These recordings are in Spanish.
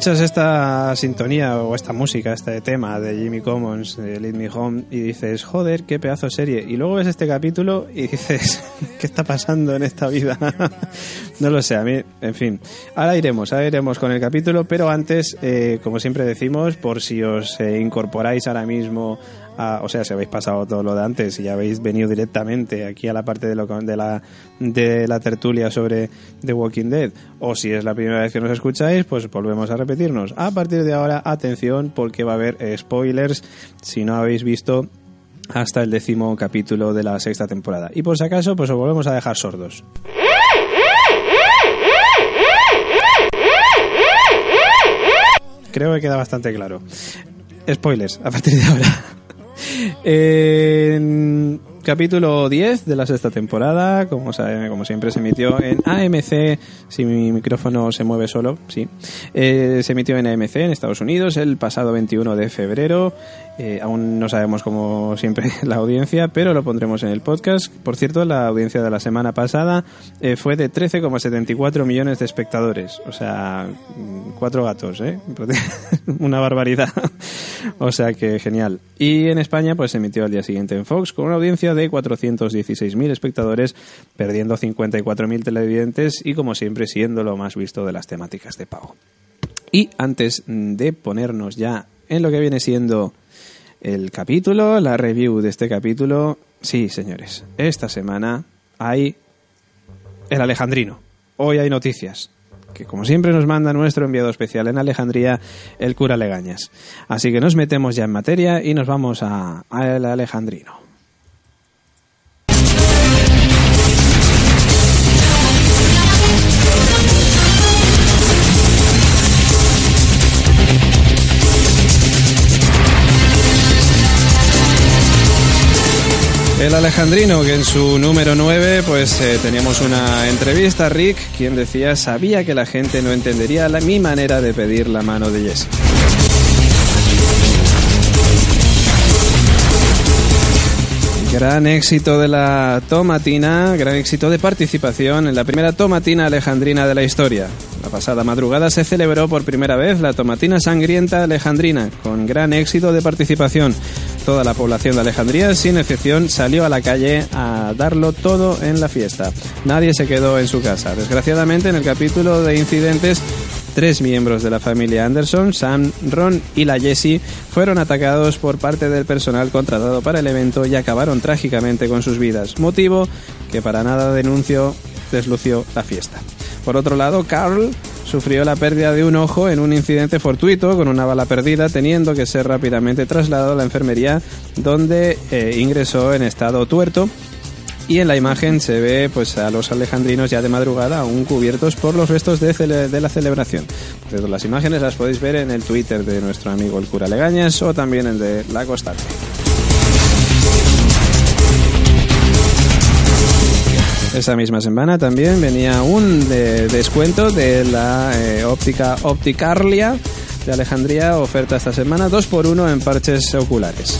Escuchas esta sintonía o esta música, este tema de Jimmy Commons, de Lead Me Home, y dices, joder, qué pedazo de serie. Y luego ves este capítulo y dices, ¿qué está pasando en esta vida? no lo sé, a mí, en fin. Ahora iremos, ahora iremos con el capítulo, pero antes, eh, como siempre decimos, por si os eh, incorporáis ahora mismo o sea, si habéis pasado todo lo de antes y ya habéis venido directamente aquí a la parte de, lo, de, la, de la tertulia sobre The Walking Dead, o si es la primera vez que nos escucháis, pues volvemos a repetirnos. A partir de ahora, atención, porque va a haber spoilers si no habéis visto hasta el décimo capítulo de la sexta temporada. Y por si acaso, pues os volvemos a dejar sordos. Creo que queda bastante claro. Spoilers, a partir de ahora. En capítulo 10 de la sexta temporada, como, sabe- como siempre se emitió en AMC, si mi micrófono se mueve solo, sí. Eh, se emitió en AMC en Estados Unidos el pasado 21 de febrero. Eh, aún no sabemos como siempre la audiencia, pero lo pondremos en el podcast. Por cierto, la audiencia de la semana pasada eh, fue de 13,74 millones de espectadores. O sea, mm, cuatro gatos, ¿eh? Una barbaridad. o sea que genial. Y en España, pues se emitió al día siguiente en Fox con una audiencia de 416.000 espectadores, perdiendo 54.000 televidentes y, como siempre, siendo lo más visto de las temáticas de pago. Y antes de ponernos ya en lo que viene siendo el capítulo, la review de este capítulo, sí, señores, esta semana hay el Alejandrino. Hoy hay noticias que como siempre nos manda nuestro enviado especial en Alejandría, el cura Legañas. Así que nos metemos ya en materia y nos vamos a, a Alejandrino. El Alejandrino, que en su número 9, pues eh, teníamos una entrevista Rick, quien decía, sabía que la gente no entendería la, mi manera de pedir la mano de Jesse. Gran éxito de la tomatina, gran éxito de participación en la primera tomatina alejandrina de la historia. La pasada madrugada se celebró por primera vez la tomatina sangrienta alejandrina, con gran éxito de participación. Toda la población de Alejandría, sin excepción, salió a la calle a darlo todo en la fiesta. Nadie se quedó en su casa. Desgraciadamente, en el capítulo de incidentes, Tres miembros de la familia Anderson, Sam, Ron y la Jessie, fueron atacados por parte del personal contratado para el evento y acabaron trágicamente con sus vidas, motivo que para nada denunció deslució la fiesta. Por otro lado, Carl sufrió la pérdida de un ojo en un incidente fortuito con una bala perdida, teniendo que ser rápidamente trasladado a la enfermería, donde eh, ingresó en estado tuerto y en la imagen se ve pues a los alejandrinos ya de madrugada aún cubiertos por los restos de, la celebración. Las imágenes las podéis ver en el Twitter de nuestro amigo el cura Legañas o también el de La Constante. Esa misma semana también venía un de- descuento de la eh, óptica Opticarlia de Alejandría, oferta esta semana 2 por 1 en parches oculares.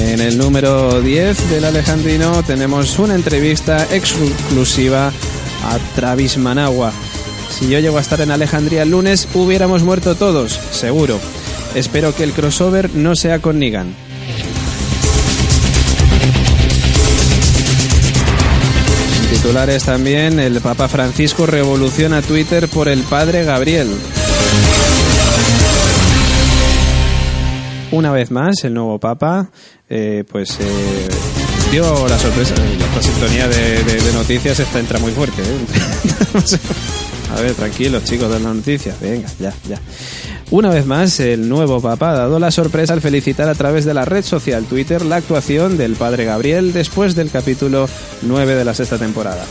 En el número 10 del Alejandrino tenemos una entrevista exclusiva a Travis Managua. Si yo llego a estar en Alejandría el lunes, hubiéramos muerto todos, seguro. Espero que el crossover no sea con Negan. Titulares también, el Papa Francisco revoluciona Twitter por el padre Gabriel. Una vez más, el nuevo Papa, eh, pues eh, dio la sorpresa. La sintonía de, de- de noticias esta entra muy fuerte. ¿eh? A ver, tranquilos chicos de las noticias. Venga, ya, ya. Una vez más, el nuevo Papa ha dado la sorpresa al felicitar a través de la red social Twitter la actuación del Padre Gabriel después del capítulo 9 de la sexta temporada.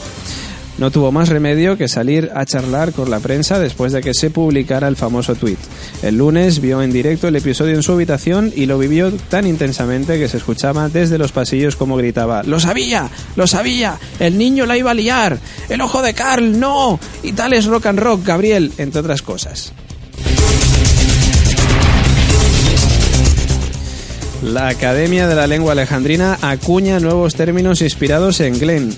No tuvo más remedio que salir a charlar con la prensa después de que se publicara el famoso tweet. El lunes vio en directo el episodio en su habitación y lo vivió tan intensamente que se escuchaba desde los pasillos como gritaba ¡Lo sabía! ¡Lo sabía! ¡El niño la iba a liar! ¡El ojo de Carl! ¡No! Y tal es rock and rock, Gabriel, entre otras cosas. La Academia de la Lengua Alejandrina acuña nuevos términos inspirados en Glenn.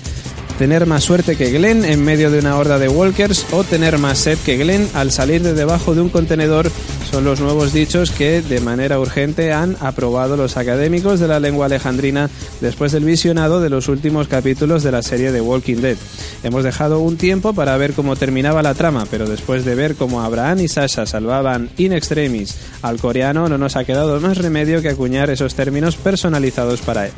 Tener más suerte que Glenn en medio de una horda de walkers o tener más sed que Glenn al salir de debajo de un contenedor son los nuevos dichos que de manera urgente han aprobado los académicos de la lengua alejandrina después del visionado de los últimos capítulos de la serie de Walking Dead. Hemos dejado un tiempo para ver cómo terminaba la trama, pero después de ver cómo Abraham y Sasha salvaban in extremis al coreano, no nos ha quedado más remedio que acuñar esos términos personalizados para él.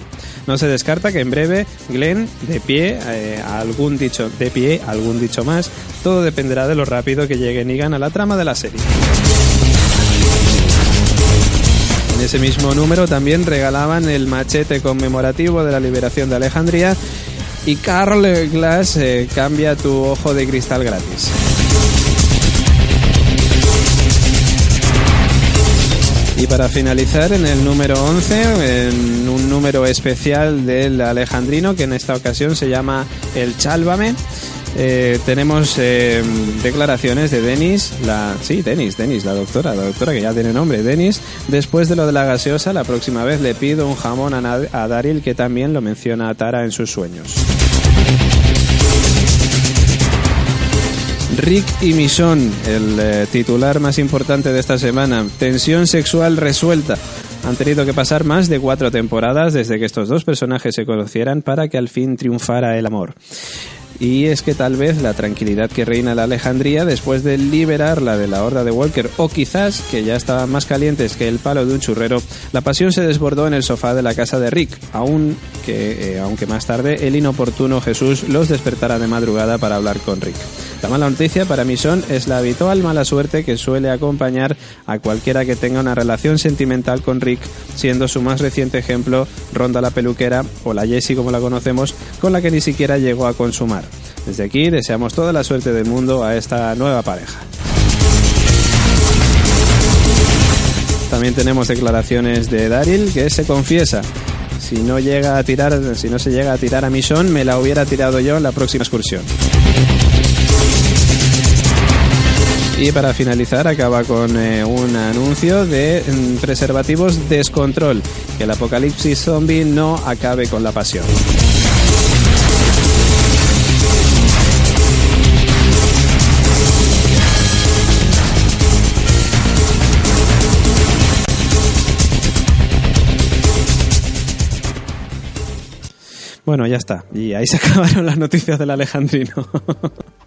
No se descarta que en breve Glenn, de pie, eh, algún dicho, de pie, algún dicho más, todo dependerá de lo rápido que llegue Negan a la trama de la serie. En ese mismo número también regalaban el machete conmemorativo de la liberación de Alejandría y Carl Glass eh, cambia tu ojo de cristal gratis. Y para finalizar, en el número 11, en un número especial del Alejandrino, que en esta ocasión se llama El Chálvame, eh, tenemos eh, declaraciones de Denis, la, sí, Denis, Denis, la doctora, la doctora que ya tiene nombre, Denis. Después de lo de la gaseosa, la próxima vez le pido un jamón a, Na- a Daryl, que también lo menciona a Tara en sus sueños. Rick y Michonne, el eh, titular más importante de esta semana. Tensión sexual resuelta. Han tenido que pasar más de cuatro temporadas desde que estos dos personajes se conocieran para que al fin triunfara el amor. Y es que tal vez la tranquilidad que reina la Alejandría después de liberarla de la horda de Walker, o quizás que ya estaban más calientes que el palo de un churrero, la pasión se desbordó en el sofá de la casa de Rick, aun que, eh, aunque más tarde el inoportuno Jesús los despertara de madrugada para hablar con Rick. La mala noticia para Michonne es la habitual mala suerte que suele acompañar a cualquiera que tenga una relación sentimental con Rick, siendo su más reciente ejemplo Ronda la peluquera o la Jessie como la conocemos, con la que ni siquiera llegó a consumar. Desde aquí deseamos toda la suerte del mundo a esta nueva pareja. También tenemos declaraciones de Daryl que se confiesa. Si no llega a tirar, si no se llega a tirar a Michonne, me la hubiera tirado yo en la próxima excursión. Y para finalizar acaba con eh, un anuncio de mm, preservativos descontrol, que el apocalipsis zombie no acabe con la pasión. Bueno, ya está. Y ahí se acabaron las noticias del Alejandrino.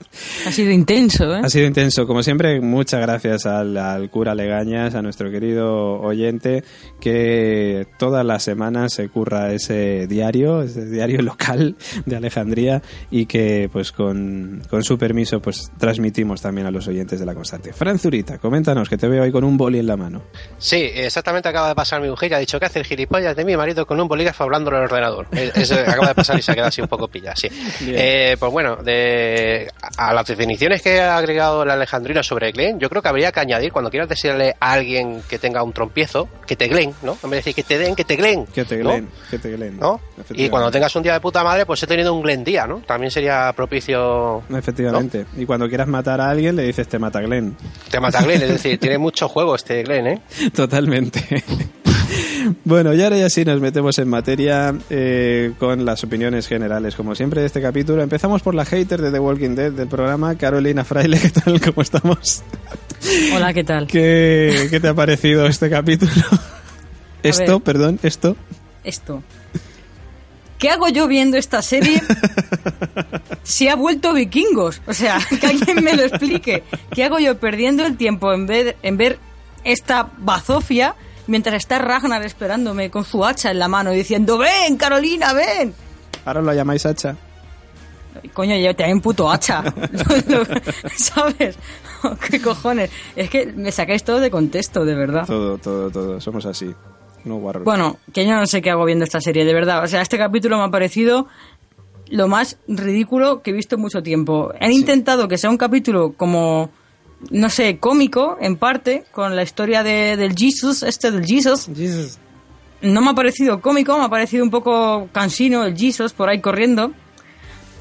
Ha sido intenso, ¿eh? Ha sido intenso. Como siempre, muchas gracias al, al, cura Legañas, a nuestro querido oyente, que todas las semanas se curra ese diario, ese diario local de Alejandría, y que, pues, con, con su permiso, pues, transmitimos también a los oyentes de la constante. Fran Zurita, coméntanos, que te veo ahí con un boli en la mano. Sí, exactamente acaba de pasar mi mujer y ha dicho que hace el gilipollas de mi marido con un bolígrafo hablando en el ordenador. Eso acaba de pasar y se ha quedado así un poco pillado, sí. Eh, pues bueno, de, a las definiciones que ha agregado la Alejandrina sobre Glenn, yo creo que habría que añadir, cuando quieras decirle a alguien que tenga un trompiezo, que te Glenn, ¿no? En vez de decir que te den, que te Glenn. Que te Glenn, ¿no? que te Glenn. ¿no? Y cuando tengas un día de puta madre, pues he tenido un Glenn día, ¿no? También sería propicio. Efectivamente. ¿no? Y cuando quieras matar a alguien, le dices te mata Glenn. Te mata Glenn, es decir, tiene mucho juego este Glenn, ¿eh? Totalmente. Bueno, y ahora ya sí nos metemos en materia eh, con las opiniones generales, como siempre, de este capítulo. Empezamos por la hater de The Walking Dead del programa, Carolina Fraile. ¿Qué tal? ¿Cómo estamos? Hola, ¿qué tal? ¿Qué, qué te ha parecido este capítulo? esto, ver, perdón, esto. Esto. ¿Qué hago yo viendo esta serie si ha vuelto vikingos? O sea, que alguien me lo explique. ¿Qué hago yo perdiendo el tiempo en ver, en ver esta bazofia mientras está Ragnar esperándome con su hacha en la mano diciendo ¡Ven, Carolina, ven! Ahora lo llamáis hacha. Coño, yo te hay un puto hacha. ¿Sabes? ¿Qué cojones? Es que me sacáis todo de contexto, de verdad. Todo, todo, todo. Somos así. No guarros. Bueno, que yo no sé qué hago viendo esta serie, de verdad. O sea, este capítulo me ha parecido lo más ridículo que he visto en mucho tiempo. Han sí. intentado que sea un capítulo como no sé, cómico, en parte, con la historia de, del Jesus, este del Jesus. Jesus. No me ha parecido cómico, me ha parecido un poco cansino el Jesus por ahí corriendo.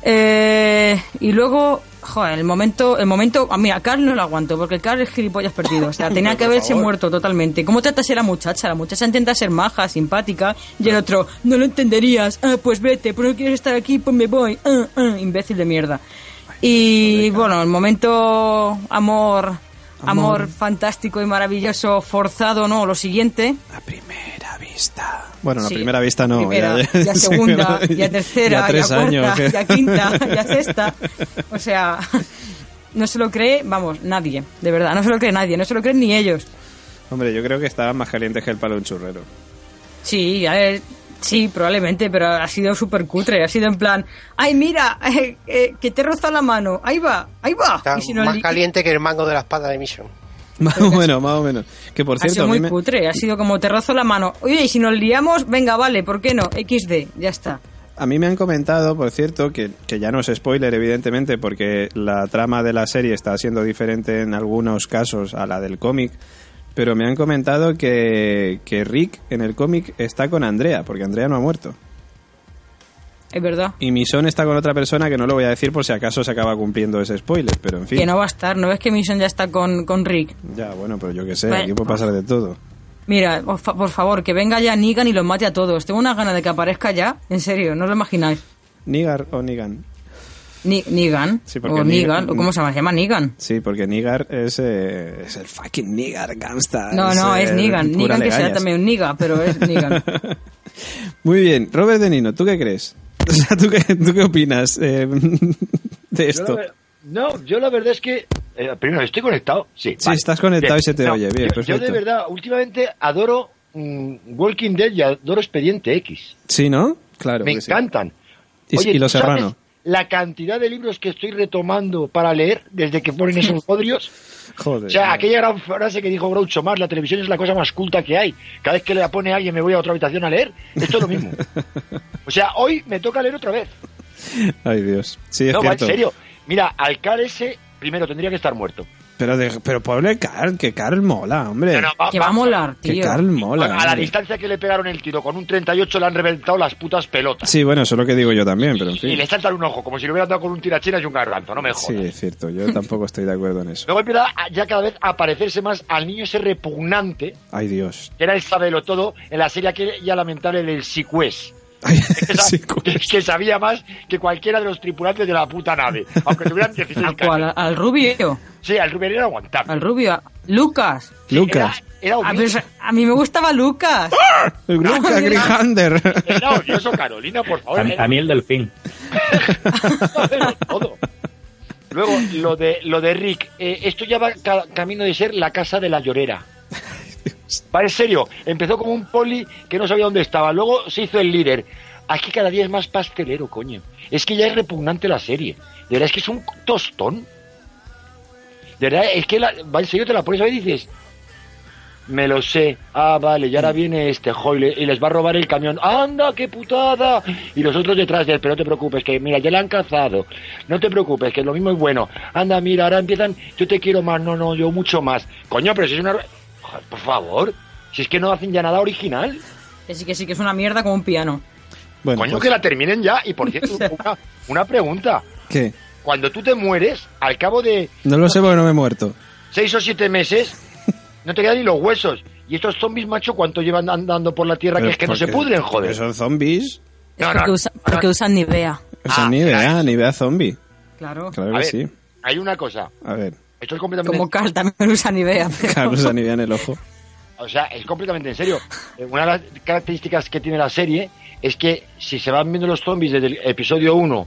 Eh, y luego, joder, el momento, el momento, a mí a Carl no lo aguanto, porque Carl es gilipollas perdido, o sea, tenía que haberse muerto totalmente. ¿Cómo tratas a la muchacha? La muchacha intenta ser maja, simpática, y el otro, no lo entenderías, ah, pues vete, pero no quieres estar aquí, pues me voy, ah, ah, imbécil de mierda. Y bueno, el momento amor, amor, amor, fantástico y maravilloso, forzado, no, lo siguiente. La primera vista. Bueno, la sí, primera vista no. Primera, ya, ya, segunda, ya tercera, ya, tres ya cuarta, años, ya quinta, ya sexta. O sea, no se lo cree, vamos, nadie, de verdad, no se lo cree nadie, no se lo creen ni ellos. Hombre, yo creo que estaban más calientes que el palo de un churrero. Sí, a ver, Sí, probablemente, pero ha sido súper cutre. Ha sido en plan, ay, mira, eh, eh, que te roza la mano. Ahí va, ahí va. Está y si no más caliente que el mango de la espada de Mission. Más o menos, más o menos. Que por ha cierto. sido muy me... cutre. Ha sido como te rozo la mano. Oye, y si nos liamos, venga, vale, ¿por qué no? XD, ya está. A mí me han comentado, por cierto, que, que, ya no es spoiler, evidentemente, porque la trama de la serie está siendo diferente en algunos casos a la del cómic. Pero me han comentado que, que Rick en el cómic está con Andrea, porque Andrea no ha muerto. Es verdad. Y Mison está con otra persona que no lo voy a decir por si acaso se acaba cumpliendo ese spoiler, pero en fin. Que no va a estar, ¿no ves que Mison ya está con, con Rick? Ya, bueno, pero yo qué sé, bueno, aquí puede pasar de todo. Mira, por favor, que venga ya Negan y los mate a todos. Tengo una gana de que aparezca ya, en serio, no lo imagináis. ¿Nigar o Negan? Ni Negan. Sí, o Negan, o ¿cómo se llama? Se llama Negan. Sí, porque Nigar es, eh, es el fucking Nigar gangsta. No, no, es, Negan. Negan que será también un Niga, pero es Negan. Muy bien. Robert De Nino, ¿tú qué crees? O sea, ¿tú qué, tú qué opinas eh, de esto? Yo no, yo la verdad es que... Eh, primero, ¿estoy conectado? Sí. Sí, vale. estás conectado bien. y se te no, oye. Bien, yo, perfecto. yo de verdad, últimamente adoro mmm, Walking Dead y adoro Expediente X. Sí, ¿no? Claro. Me encantan. Sí. Y, Oye, y Los Serrano la cantidad de libros que estoy retomando para leer desde que ponen esos podrios. Joder. O sea, aquella gran frase que dijo Groucho Marx, la televisión es la cosa más culta que hay. Cada vez que le pone alguien me voy a otra habitación a leer. Esto es lo mismo. O sea, hoy me toca leer otra vez. Ay, Dios. Sí, es no, cierto. en serio. Mira, al ese, primero tendría que estar muerto. Pero, de, pero pobre Carl, que Carl mola, hombre. No, no, va, que va a molar, tío. Que Carl mola. Bueno, a la distancia que le pegaron el tiro con un 38 le han reventado las putas pelotas. Sí, bueno, eso es lo que digo yo también, pero en fin. Y le saltan un ojo, como si le hubieran dado con un tirachina y un garganto, no me jodas. Sí, es cierto, yo tampoco estoy de acuerdo en eso. Luego empieza ya cada vez a parecerse más al niño ese repugnante. Ay, Dios. Que era el sabelo todo en la serie aquella lamentable del Sicués. Ay, que, sí, que, que, sabía más que cualquiera de los tripulantes de la puta nave, aunque tuvieran 16 ¿Al cual? años. ¿Al rubio? Sí, al rubio era aguantable. Al rubio. Lucas. Sí, Lucas. Era, era a, mí, a, mí, me gustaba Lucas. ¡Ah! Lucas Grihander. Era odioso, Carolina, por favor. A, a mí el delfín. todo. Luego, lo de, lo de Rick. eh, esto ya va ca- camino de ser la casa de la llorera. Va en serio. Empezó como un poli que no sabía dónde estaba. Luego se hizo el líder. Aquí cada día es más pastelero, coño. Es que ya es repugnante la serie. De verdad, es que es un tostón. De verdad, es que la, va en serio, te la pones a ver y dices... Me lo sé. Ah, vale, y ahora viene este jo, y, le- les va a robar el camión. ¡Anda, qué putada! Y los otros detrás de él, pero no te preocupes, que mira, ya la han cazado. No te preocupes, que lo mismo es bueno. Anda, mira, ahora empiezan, yo te quiero más, no, no, yo mucho más. Coño, pero si es una... Joder, por favor, si es que no hacen ya nada original. Que sí, que sí, que es una mierda como un piano. Bueno, Coño, pues, que la terminen ya. Y por cierto, una, una pregunta. ¿qué? Cuando tú te mueres, al cabo de No lo sé porque no me he muerto. seis o siete meses, no te quedan ni los huesos. Y estos zombies, macho, ¿cuánto llevan andando por la tierra? que es que no se pudren, joder. Son zombies. Es No, porque, no, usa- porque no. usan Nivea. Son Ah, ni idea, ni idea zombie. Claro. Claro A que ver, sí. hay una cosa. A ver, Esto es completamente... Como Carl también usa Nivea. pero- Carlos a nivel en el ojo. O sea, es completamente en serio. Eh, Una de las características que tiene la serie es que si se van viendo los zombies desde el episodio 1,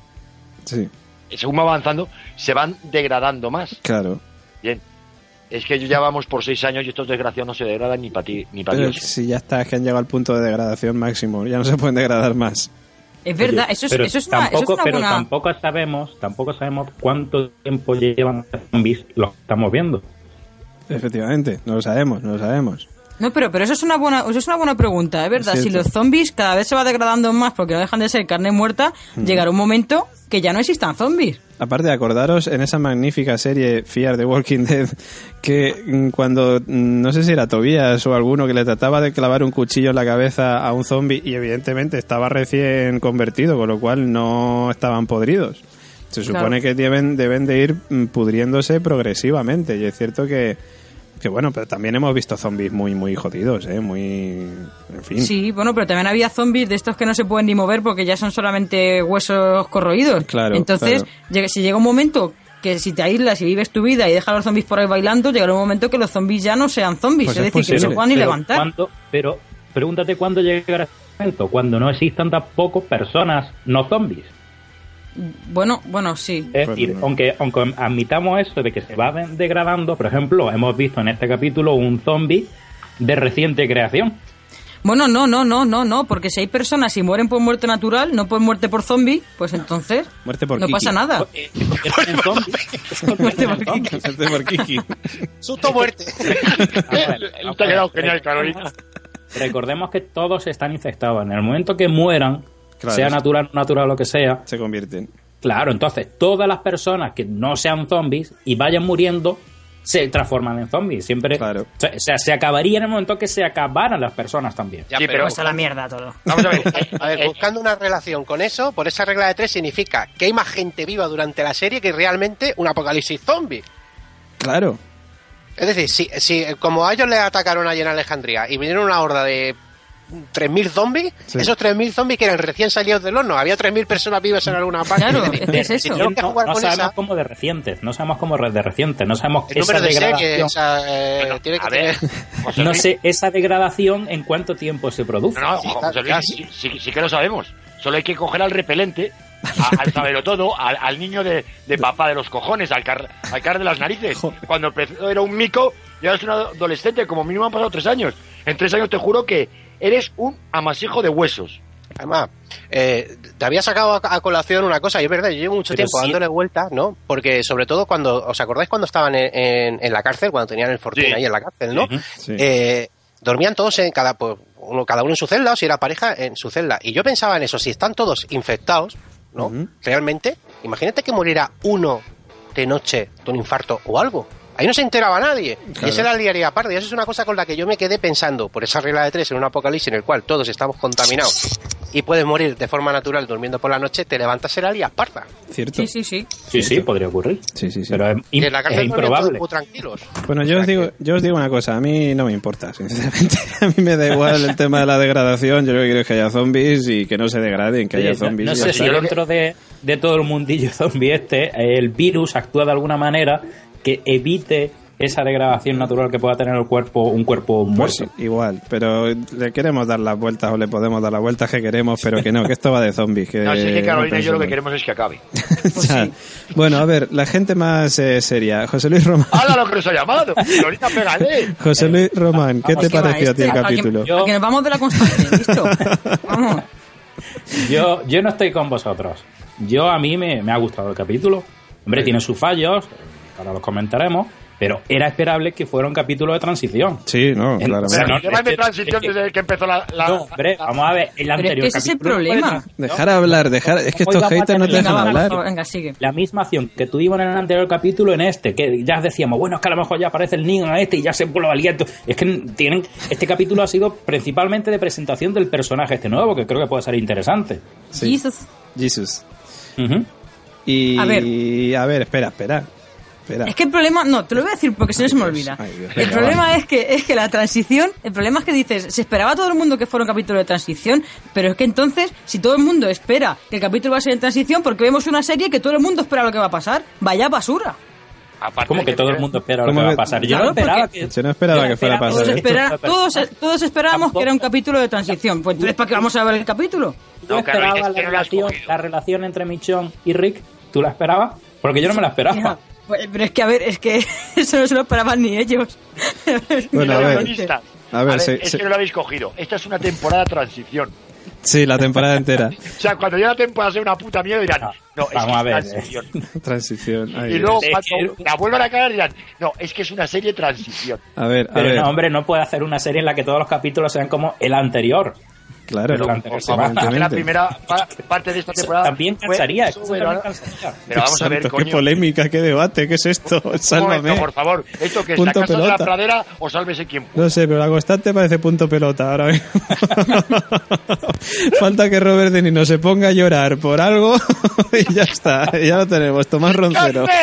Sí, según va avanzando, se van degradando más. claro. Bien. Es que ya vamos por seis años y estos desgraciados no se degradan ni para ti, ni para Dios. si ya está, es que han llegado al punto de degradación máximo. Ya no se pueden degradar más. Es verdad, eso es, pero eso es una, eso es tampoco, una pero buena... tampoco sabemos, tampoco sabemos cuánto tiempo llevan los zombies los que estamos viendo. Efectivamente, no lo sabemos, no lo sabemos. No, pero, pero eso es una buena, eso es una buena pregunta, es verdad. Es Si los zombies cada vez se va degradando más porque no dejan de ser carne muerta, Mm. llegará un momento que ya no existan zombies. Aparte acordaros en esa magnífica serie Fear the Walking Dead que mm, cuando mm, no sé si era Tobías o alguno que le trataba de clavar un cuchillo en la cabeza a un zombie y evidentemente estaba recién convertido, con lo cual no estaban podridos. Se Claro. supone que deben, deben de ir mm, pudriéndose progresivamente y es cierto que, que bueno, pero también hemos visto zombies muy muy jodidos, ¿eh? Muy... En fin. Sí, bueno, pero también había zombies de estos que no se pueden ni mover porque ya son solamente huesos corroídos. Claro, Entonces, claro. si llega un momento que si te aíslas y vives tu vida y dejas a los zombies por ahí bailando, llegará un momento que los zombies ya no sean zombies, Pues es es decir, que no se puedan ni Pero levantar. ¿cuándo- pero pregúntate cuándo llegará ese momento, cuando no existan tampoco personas no zombies. Bueno, bueno, sí. Es decir, no. aunque, aunque admitamos eso de que se va de- degradando, por ejemplo, hemos visto en este capítulo un zombie de reciente creación. Bueno, no, no, no, no, no, porque si hay personas y mueren por muerte natural, no por muerte por zombie, pues entonces Muerte por no Kiki. pasa nada. Eh, en zombie. Muerte por Kiki. Susto muerte. Vamos a ver, Te ha quedado genial, Carolina. Recordemos que todos están infectados. En el momento que mueran, Claro. sea natural natural lo que sea, Se convierten. claro, entonces todas las personas que no sean zombies y vayan muriendo se transforman en zombies. Siempre, Claro. o sea, se acabaría en el momento que se acabaran las personas también. Ya, Sí, pero, pero- a la mierda todo. Vamos a ver. a ver, Eh, buscando una relación con eso, por esa regla de tres significa que hay más gente viva durante la serie que realmente un apocalipsis zombie. Claro. Es decir, si, si como a ellos les atacaron allí en Alejandría y vinieron una horda de 3.000 zombies, Sí. esos 3.000 zombies que eran recién salidos del horno, había 3.000 personas vivas en alguna parte. Claro, Es decir, es si eso. que no, jugar no con sabemos esa, cómo de recientes, no sabemos cómo de recientes, no sabemos el esa de degradación. esa, eh, Bueno, tiene que a ver, No sé esa degradación en cuánto tiempo se produce. No, no, Sí, José Luis, sí, sí- sí que lo sabemos. Solo hay que coger al repelente, a- al sabelo todo, al, al niño de, de papá de los cojones, al car, al car de las narices. Cuando empezó era un mico y ahora es un adolescente, como mínimo han pasado tres años. En tres años te juro que eres un amasijo de huesos. Además, eh, te había sacado a, a colación una cosa, y es verdad, yo llevo mucho Pero tiempo sí. dándole vueltas, ¿no? Porque sobre todo cuando, ¿os acordáis cuando estaban en, en- en la cárcel, cuando tenían el fortín Sí. ahí en la cárcel, ¿no? Sí. Eh, dormían todos en cada, pues, uno, cada uno en su celda, o si era pareja, en su celda. Y yo pensaba en eso, si están todos infectados, ¿no? Realmente, imagínate que muriera uno de noche de un infarto o algo. Ahí no se enteraba nadie. Claro. Y esa la liaría parda. Y eso es una cosa con la que yo me quedé pensando, por esa regla de tres, en un apocalipsis en el cual todos estamos contaminados y puedes morir de forma natural durmiendo por la noche, te levantas la lías parda. ¿Cierto? Sí, sí, sí. Sí, sí, podría ocurrir. Sí, sí, sí. Pero es, la es improbable. muy tranquilos. Bueno, O yo sea os, digo, yo os digo una cosa, a mí no me importa, sinceramente. A mí me da igual el tema de la degradación, yo lo que quiero es que haya zombies y que no se degraden, que haya no- zombies. no y ya sé si dentro de, de todo el mundillo zombie este, el virus actúa de alguna manera que evite esa degradación natural que pueda tener el cuerpo, un cuerpo Pues muerto. igual, pero le queremos dar las vueltas o le podemos dar las vueltas que queremos, pero que no, que esto va de zombies. Que No, si es que Carolina y yo lo que queremos es que acabe. Ya. Bueno, a ver, la gente más eh, seria. José Luis Román. ¡Hala lo que nos ha llamado! Carolina, pégale. José Luis Román, ¿qué te ¿Qué va pareció a ti el este? ¿A que- capítulo? Yo- a que nos vamos de la constante, ¿listo? Vamos. Yo, yo no estoy con vosotros. Yo a mí me, me ha gustado el capítulo. Hombre, tiene sus fallos, ahora los comentaremos, pero era esperable que fuera un capítulo de transición. Sí, no, En- claramente. Pero no, Llevan es de transición es que- desde que empezó la... la- No, hombre, vamos a ver, el Pero es anterior que ese es el problema. Dejar hablar, dejar. Es que ¿Cómo estos haters no te dejan hablar. venga, sigue. La misma acción que tuvimos en el anterior capítulo en este, que ya decíamos, bueno, es que a lo mejor ya aparece el niño a este y ya se vuelve aliento. Es que tienen. Este capítulo ha sido principalmente de presentación del personaje este nuevo, que creo que puede ser interesante. Sí. Jesus. Jesus. Y. A ver. A ver, espera, espera. Espera. Es que el problema, no, te lo voy a decir porque si no se me olvida. Ay, Dios. el Venga, problema es que es que la transición, el problema es que dices, se esperaba todo el mundo que fuera un capítulo de transición, pero es que entonces, si todo el mundo espera que el capítulo va a ser en transición, porque vemos una serie que todo el mundo espera lo que va a pasar, vaya basura. Aparte que todo el mundo espera lo ¿Cómo que va a pasar. Yo Claro, no esperaba que. Yo no esperaba yo que fuera a pasar Todos, esto. espera- todos, todos esperábamos que era un capítulo de transición. Pues entonces, ¿para qué vamos a ver el capítulo? Yo No, esperaba es la relación, la relación entre Michonne y Rick. ¿Tú la esperabas? Porque yo no me la esperaba. Pues, Pero es que, a ver, es que eso no se lo esperaban ni ellos. Bueno, a ver. A ver, es que no lo habéis cogido. Esta es una temporada de transición. Sí, la temporada entera. O sea, cuando llegue la temporada sea una puta mierda dirán, no, es Vamos que a ver, transición. Transición. Ay, Y luego cuando la vuelvan a cagar dirán, no, es que es una serie de transición. A ver, a Pero ver. no, hombre, no puede hacer una serie en la que todos los capítulos sean como el anterior. Claro, Pero que la primera pa- parte de esta temporada también fue cansaría. Pero vamos a ver, Santo, coño. qué polémica, qué debate, qué es esto. Un momento, Sálvame. por favor. ¿Esto que es Punto la casa de pelota. la pradera o sálvese quien pueda? No sé, pero la constante parece punto pelota ahora mismo. Falta que Robert De Nino se ponga a llorar por algo y ya está, ya lo tenemos. Tomás Roncero.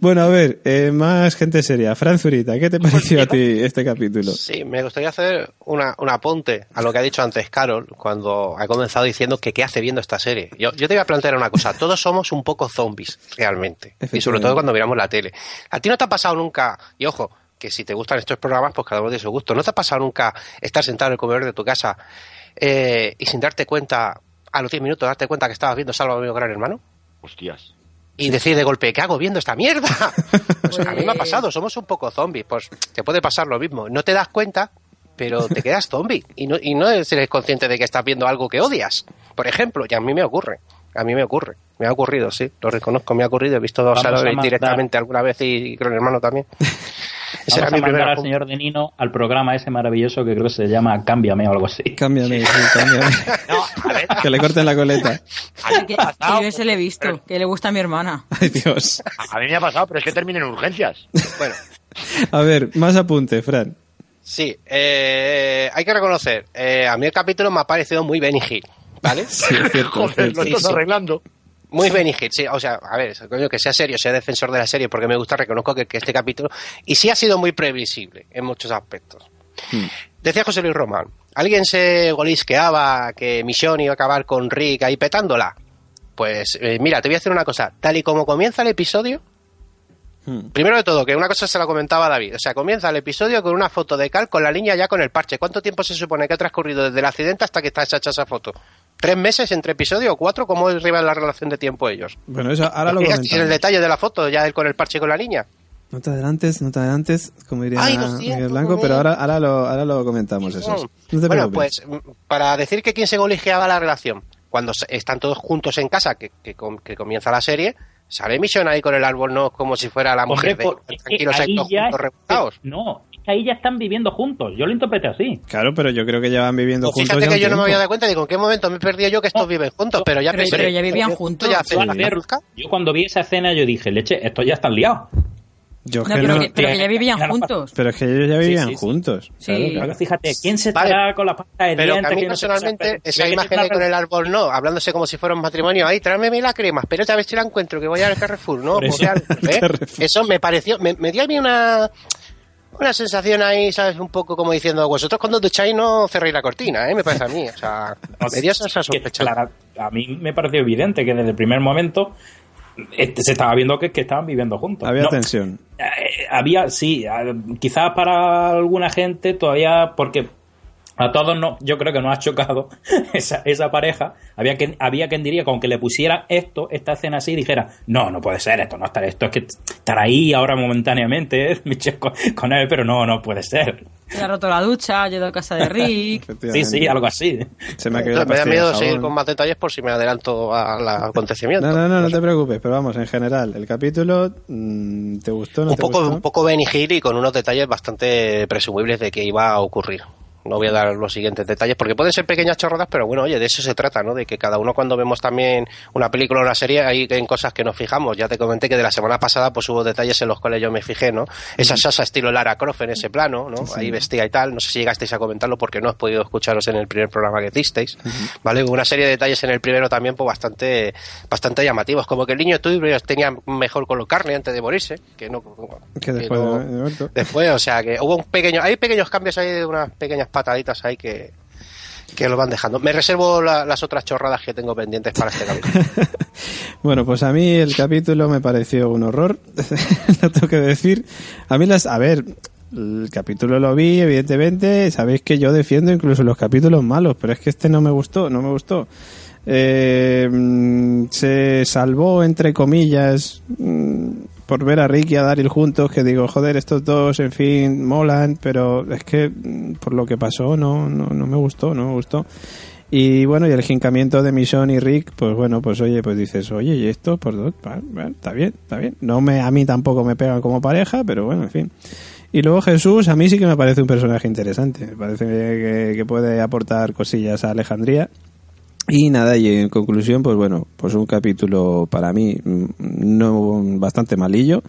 Bueno, a ver, eh, más gente seria. Fran Zurita, ¿qué te pareció a ti este capítulo? Sí, me gustaría hacer una, un apunte a lo que ha dicho antes Carol cuando ha comenzado diciendo que qué hace viendo esta serie. Yo, yo te voy a plantear una cosa. Todos somos un poco zombies, realmente. Y sobre todo cuando miramos la tele. A ti no te ha pasado nunca, y ojo, que si te gustan estos programas, pues cada uno de su gusto. ¿No te ha pasado nunca estar sentado en el comedor de tu casa eh, y sin darte cuenta, a los 10 minutos, darte cuenta que estabas viendo Salva a Gran Hermano? Hostias. y decir de golpe, ¿qué hago viendo esta mierda? Pues a mí me ha pasado, somos un poco zombies, pues te puede pasar lo mismo. No te das cuenta, pero te quedas zombie y no, y no eres consciente de que estás viendo algo que odias. Por ejemplo, y a mí me ocurre, a mí me ocurre, me ha ocurrido, sí, lo reconozco, me ha ocurrido, he visto dos mandar- directamente alguna vez y con el hermano también. Ese Vamos era a mi mandar al señor de Nino al programa ese maravilloso que creo que se llama Cámbiame o algo así. Cámbiame, sí, cámbiame. No, a ver, que le corten la coleta. a mí, que, pasado, yo ese le he visto, que le gusta a mi hermana. Ay, Dios. a mí me ha pasado, pero es que termina en urgencias. Bueno, A ver, más apunte, Fran. Sí, eh, hay que reconocer, eh, a mí el capítulo me ha parecido muy Benny Hill, ¿vale? Sí, Joder, lo estás sí. arreglando. Muy Benny Hill, sí. O sea, a ver, coño, que sea serio, sea defensor de la serie, porque me gusta, reconozco que, que este capítulo. Y sí ha sido muy previsible en muchos aspectos. Hmm. Decía José Luis Román, ¿alguien se golisqueaba que Michonne iba a acabar con Rick ahí petándola? Pues eh, mira, te voy a decir una cosa. Tal y como comienza el episodio, Hmm. primero de todo, que una cosa se la comentaba David. O sea, comienza el episodio con una foto de Cal con la niña ya con el parche. ¿Cuánto tiempo se supone que ha transcurrido desde el accidente hasta que está hecha esa foto? ¿Tres meses entre episodio o cuatro? ¿Cómo es arriba la relación de tiempo ellos? Bueno, eso ahora lo ¿Tienes el comentamos. detalle de la foto, ya él con el parche y con la niña? No te adelantes, no te adelantes, como diría Ay, lo siento, Miguel Blanco, pero ahora, ahora, lo, ahora lo comentamos eso. No te bueno, preocupes. pues mm, para decir que quién se goligeaba la relación, cuando se- están todos juntos en casa, que, que que comienza la serie, sale Mission ahí con el árbol, no como si fuera la mujer Hombre, de tranquilos ahí todos ya juntos. No, es que ahí ya están viviendo juntos. Yo lo interpreté así. Claro, pero yo creo que llevan viviendo Pues juntos fíjate ya que yo no me había dado cuenta, digo, ¿en qué momento me he perdido yo que estos No, viven juntos? pero ya pero- pensé, pero ya vivían juntos. ya yo cuando vi esa escena yo dije, leche, estos ya están liados. Yo No, que pero, no- que, pero que ya vivían no pasa- juntos. pero es que ellos ya vivían sí, sí. juntos. Sí. Claro, claro. Pero fíjate, ¿quién se Vale. estará con la pasta de Pero que a mí no personalmente, Pero- esa imagen de con el árbol no, hablándose como si fuera un matrimonio, ay, tráeme mi lágrima, espérate a ver si la encuentro, que voy al Carrefour, ¿no? Pues eso. ya, ¿eh? Carrefour. Eso me pareció, me, me dio a mí una, una sensación ahí, ¿sabes? Un poco como diciendo, vosotros cuando ducháis no cerréis la cortina, ¿eh? Me parece a mí, o sea, me dio esa que, sospecha. claro, a mí me pareció evidente que desde el primer momento se estaba viendo que, que estaban viviendo juntos. Había No, tensión. eh, había, sí, eh, quizás para alguna gente todavía, porque a todos no, yo creo que nos ha chocado esa, esa pareja. Había quien, había quien diría, con que le pusiera esto, esta escena así, dijera, no, no puede ser esto, no estar esto, es que estar ahí ahora momentáneamente, eh, con él, pero no, no puede ser. Le ha roto la ducha, ha llegado a casa de Rick. Sí, sí, algo así. Se me ha caído Entonces, me da miedo de seguir con más detalles por si me adelanto al acontecimiento. No, no, no, no te preocupes, pero vamos, en general, el capítulo, mm, ¿te gustó? No un te poco, gustó? un poco Benny Hill y con unos detalles bastante presumibles de que iba a ocurrir. No voy a dar los siguientes detalles porque pueden ser pequeñas chorradas, pero bueno, oye, de eso se trata, ¿no? De que cada uno cuando vemos también una película o una serie hay en cosas que nos fijamos. Ya te comenté que de la semana pasada pues hubo detalles en los cuales yo me fijé, ¿no? Esa Sasa estilo Lara Croft en ese plano, ¿no? Ahí vestida y tal. No sé si llegasteis a comentarlo porque no he podido escucharos en el primer programa que hicisteis, ¿vale? Hubo una serie de detalles en el primero también pues bastante bastante llamativos, como que el niño tuyo tenía mejor con carne antes de morirse, que no Que después no- de. Después, o sea, que hubo un pequeño, hay pequeños cambios ahí de unas pequeñas pataditas ahí que, que lo van dejando. Me reservo la- las otras chorradas que tengo pendientes para este capítulo. Bueno, pues a mí el capítulo me pareció un horror, lo tengo que decir. A mí las, a ver, el capítulo lo vi, evidentemente, sabéis que yo defiendo incluso los capítulos malos, pero es que este no me gustó, no me gustó. Eh, mm, se salvó, entre comillas, mm, por ver a Rick y a Daryl juntos, que digo, joder, estos dos, en fin, molan, pero es que mm, por lo que pasó no, no, no me gustó, no me gustó. Y bueno, y el jincamiento de Michonne y Rick, pues bueno, pues oye, pues dices, oye, ¿y esto? Por dos, Va, va, está bien, está bien. No me, a mí tampoco me pegan como pareja, pero bueno, en fin. Y luego Jesús, a mí sí que me parece un personaje interesante. Me parece que puede aportar cosillas a Alejandría. Y nada, y en conclusión, pues bueno, pues un capítulo para mí mm, no bastante malillo.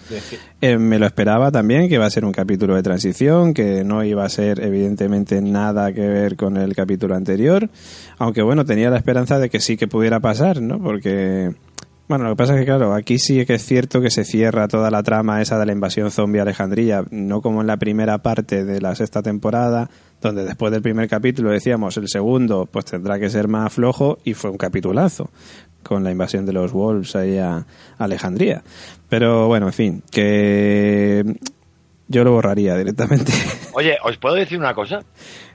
Eh, me lo esperaba también, que iba a ser un capítulo de transición, que no iba a ser evidentemente nada que ver con el capítulo anterior. Aunque bueno, tenía la esperanza de que sí que pudiera pasar, ¿no? Porque, bueno, lo que pasa es que claro, aquí sí que es cierto que se cierra toda la trama esa de la invasión zombie a Alejandría, no como en la primera parte de la sexta temporada, donde después del primer capítulo decíamos el segundo pues tendrá que ser más flojo y fue un capitulazo con la invasión de los Wolves ahí a, Alejandría. Pero bueno, en fin, que yo lo borraría directamente. Oye, ¿os puedo decir una cosa?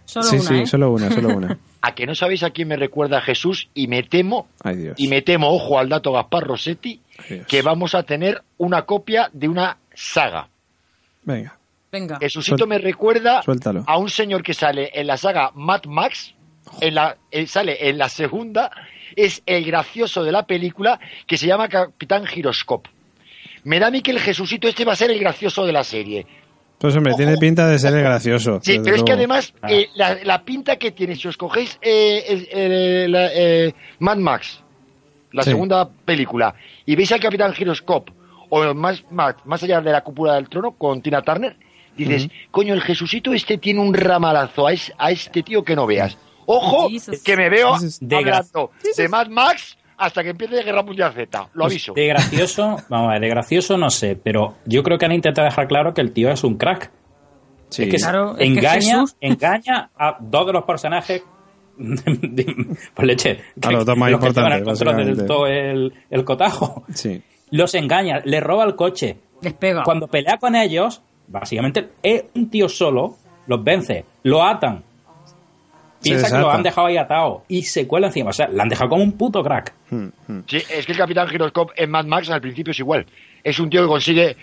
Solo sí, una, sí, ¿eh? solo una, solo una. A que no sabéis a quién me recuerda Jesús y me temo, Ay Dios. y me temo, ojo al dato Gaspar Rossetti, que vamos a tener una copia de una saga. Venga, Venga. Jesucito Suel- me recuerda suéltalo. a un señor que sale en la saga Mad Max, en la, eh, sale en la segunda, es el gracioso de la película que se llama Capitán Giroscope. Me da a mí que el Jesucito este va a ser el gracioso de la serie. Pues hombre, tiene pinta de ser el gracioso. Sí, pero es que además eh, la, la pinta que tiene, si os cogéis eh, la, eh, Mad Max, la Sí. segunda película, y veis al Capitán Giroscope, o más, más, más allá de la cúpula del trono, con Tina Turner, dices, coño, el Jesucito este tiene un ramalazo a, es- a este tío que no veas. Ojo, Jesus. que me veo hablando de Mad Max hasta que empiece Guerra Mundial Z, lo aviso. De gracioso, vamos a ver, de gracioso no sé, pero yo creo que han intentado dejar claro que el tío es un crack. Sí. Es que Claro, es que engaña, engaña a dos de los personajes. pues leche. A los dos más que llevan importantes, el control del básicamente. todo el, el cotajo. Sí. Los engaña, le roba el coche. Despega. Cuando pelea con ellos, básicamente es un tío solo, los vence, lo atan. Piensa que lo han dejado ahí atado y se cuela encima. O sea, lo han dejado como un puto crack. Hmm, hmm. Sí, es que el Capitán Giroscope en Mad Max al principio es igual. Es un tío que consigue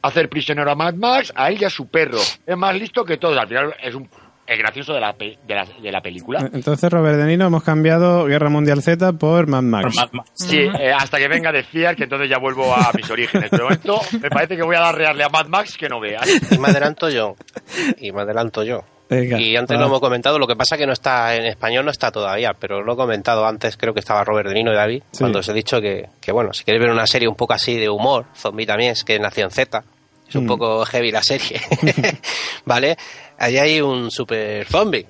hacer prisionero a Mad Max, a él y a su perro. Es más listo que todos. Al final es un el gracioso de la, pe- de la, de la película. Entonces, Robert De Niro, hemos cambiado Guerra Mundial Z por Mad Max. Por Mad Max. Sí, eh, hasta que venga de Fiat, que entonces ya vuelvo a mis orígenes. De momento me parece que voy a darrearle a Mad Max que no veas. Y me adelanto yo. Y me adelanto yo. Venga, y antes va. lo hemos comentado, lo que pasa que no está en español, no está todavía, pero lo he comentado antes, creo que estaba Robert De Niro y David, Sí. cuando os he dicho que, que, bueno, si queréis ver una serie un poco así de humor, zombie también, es que es Nación Z, es un Mm. poco heavy la serie, ¿vale? Allí hay un super zombie,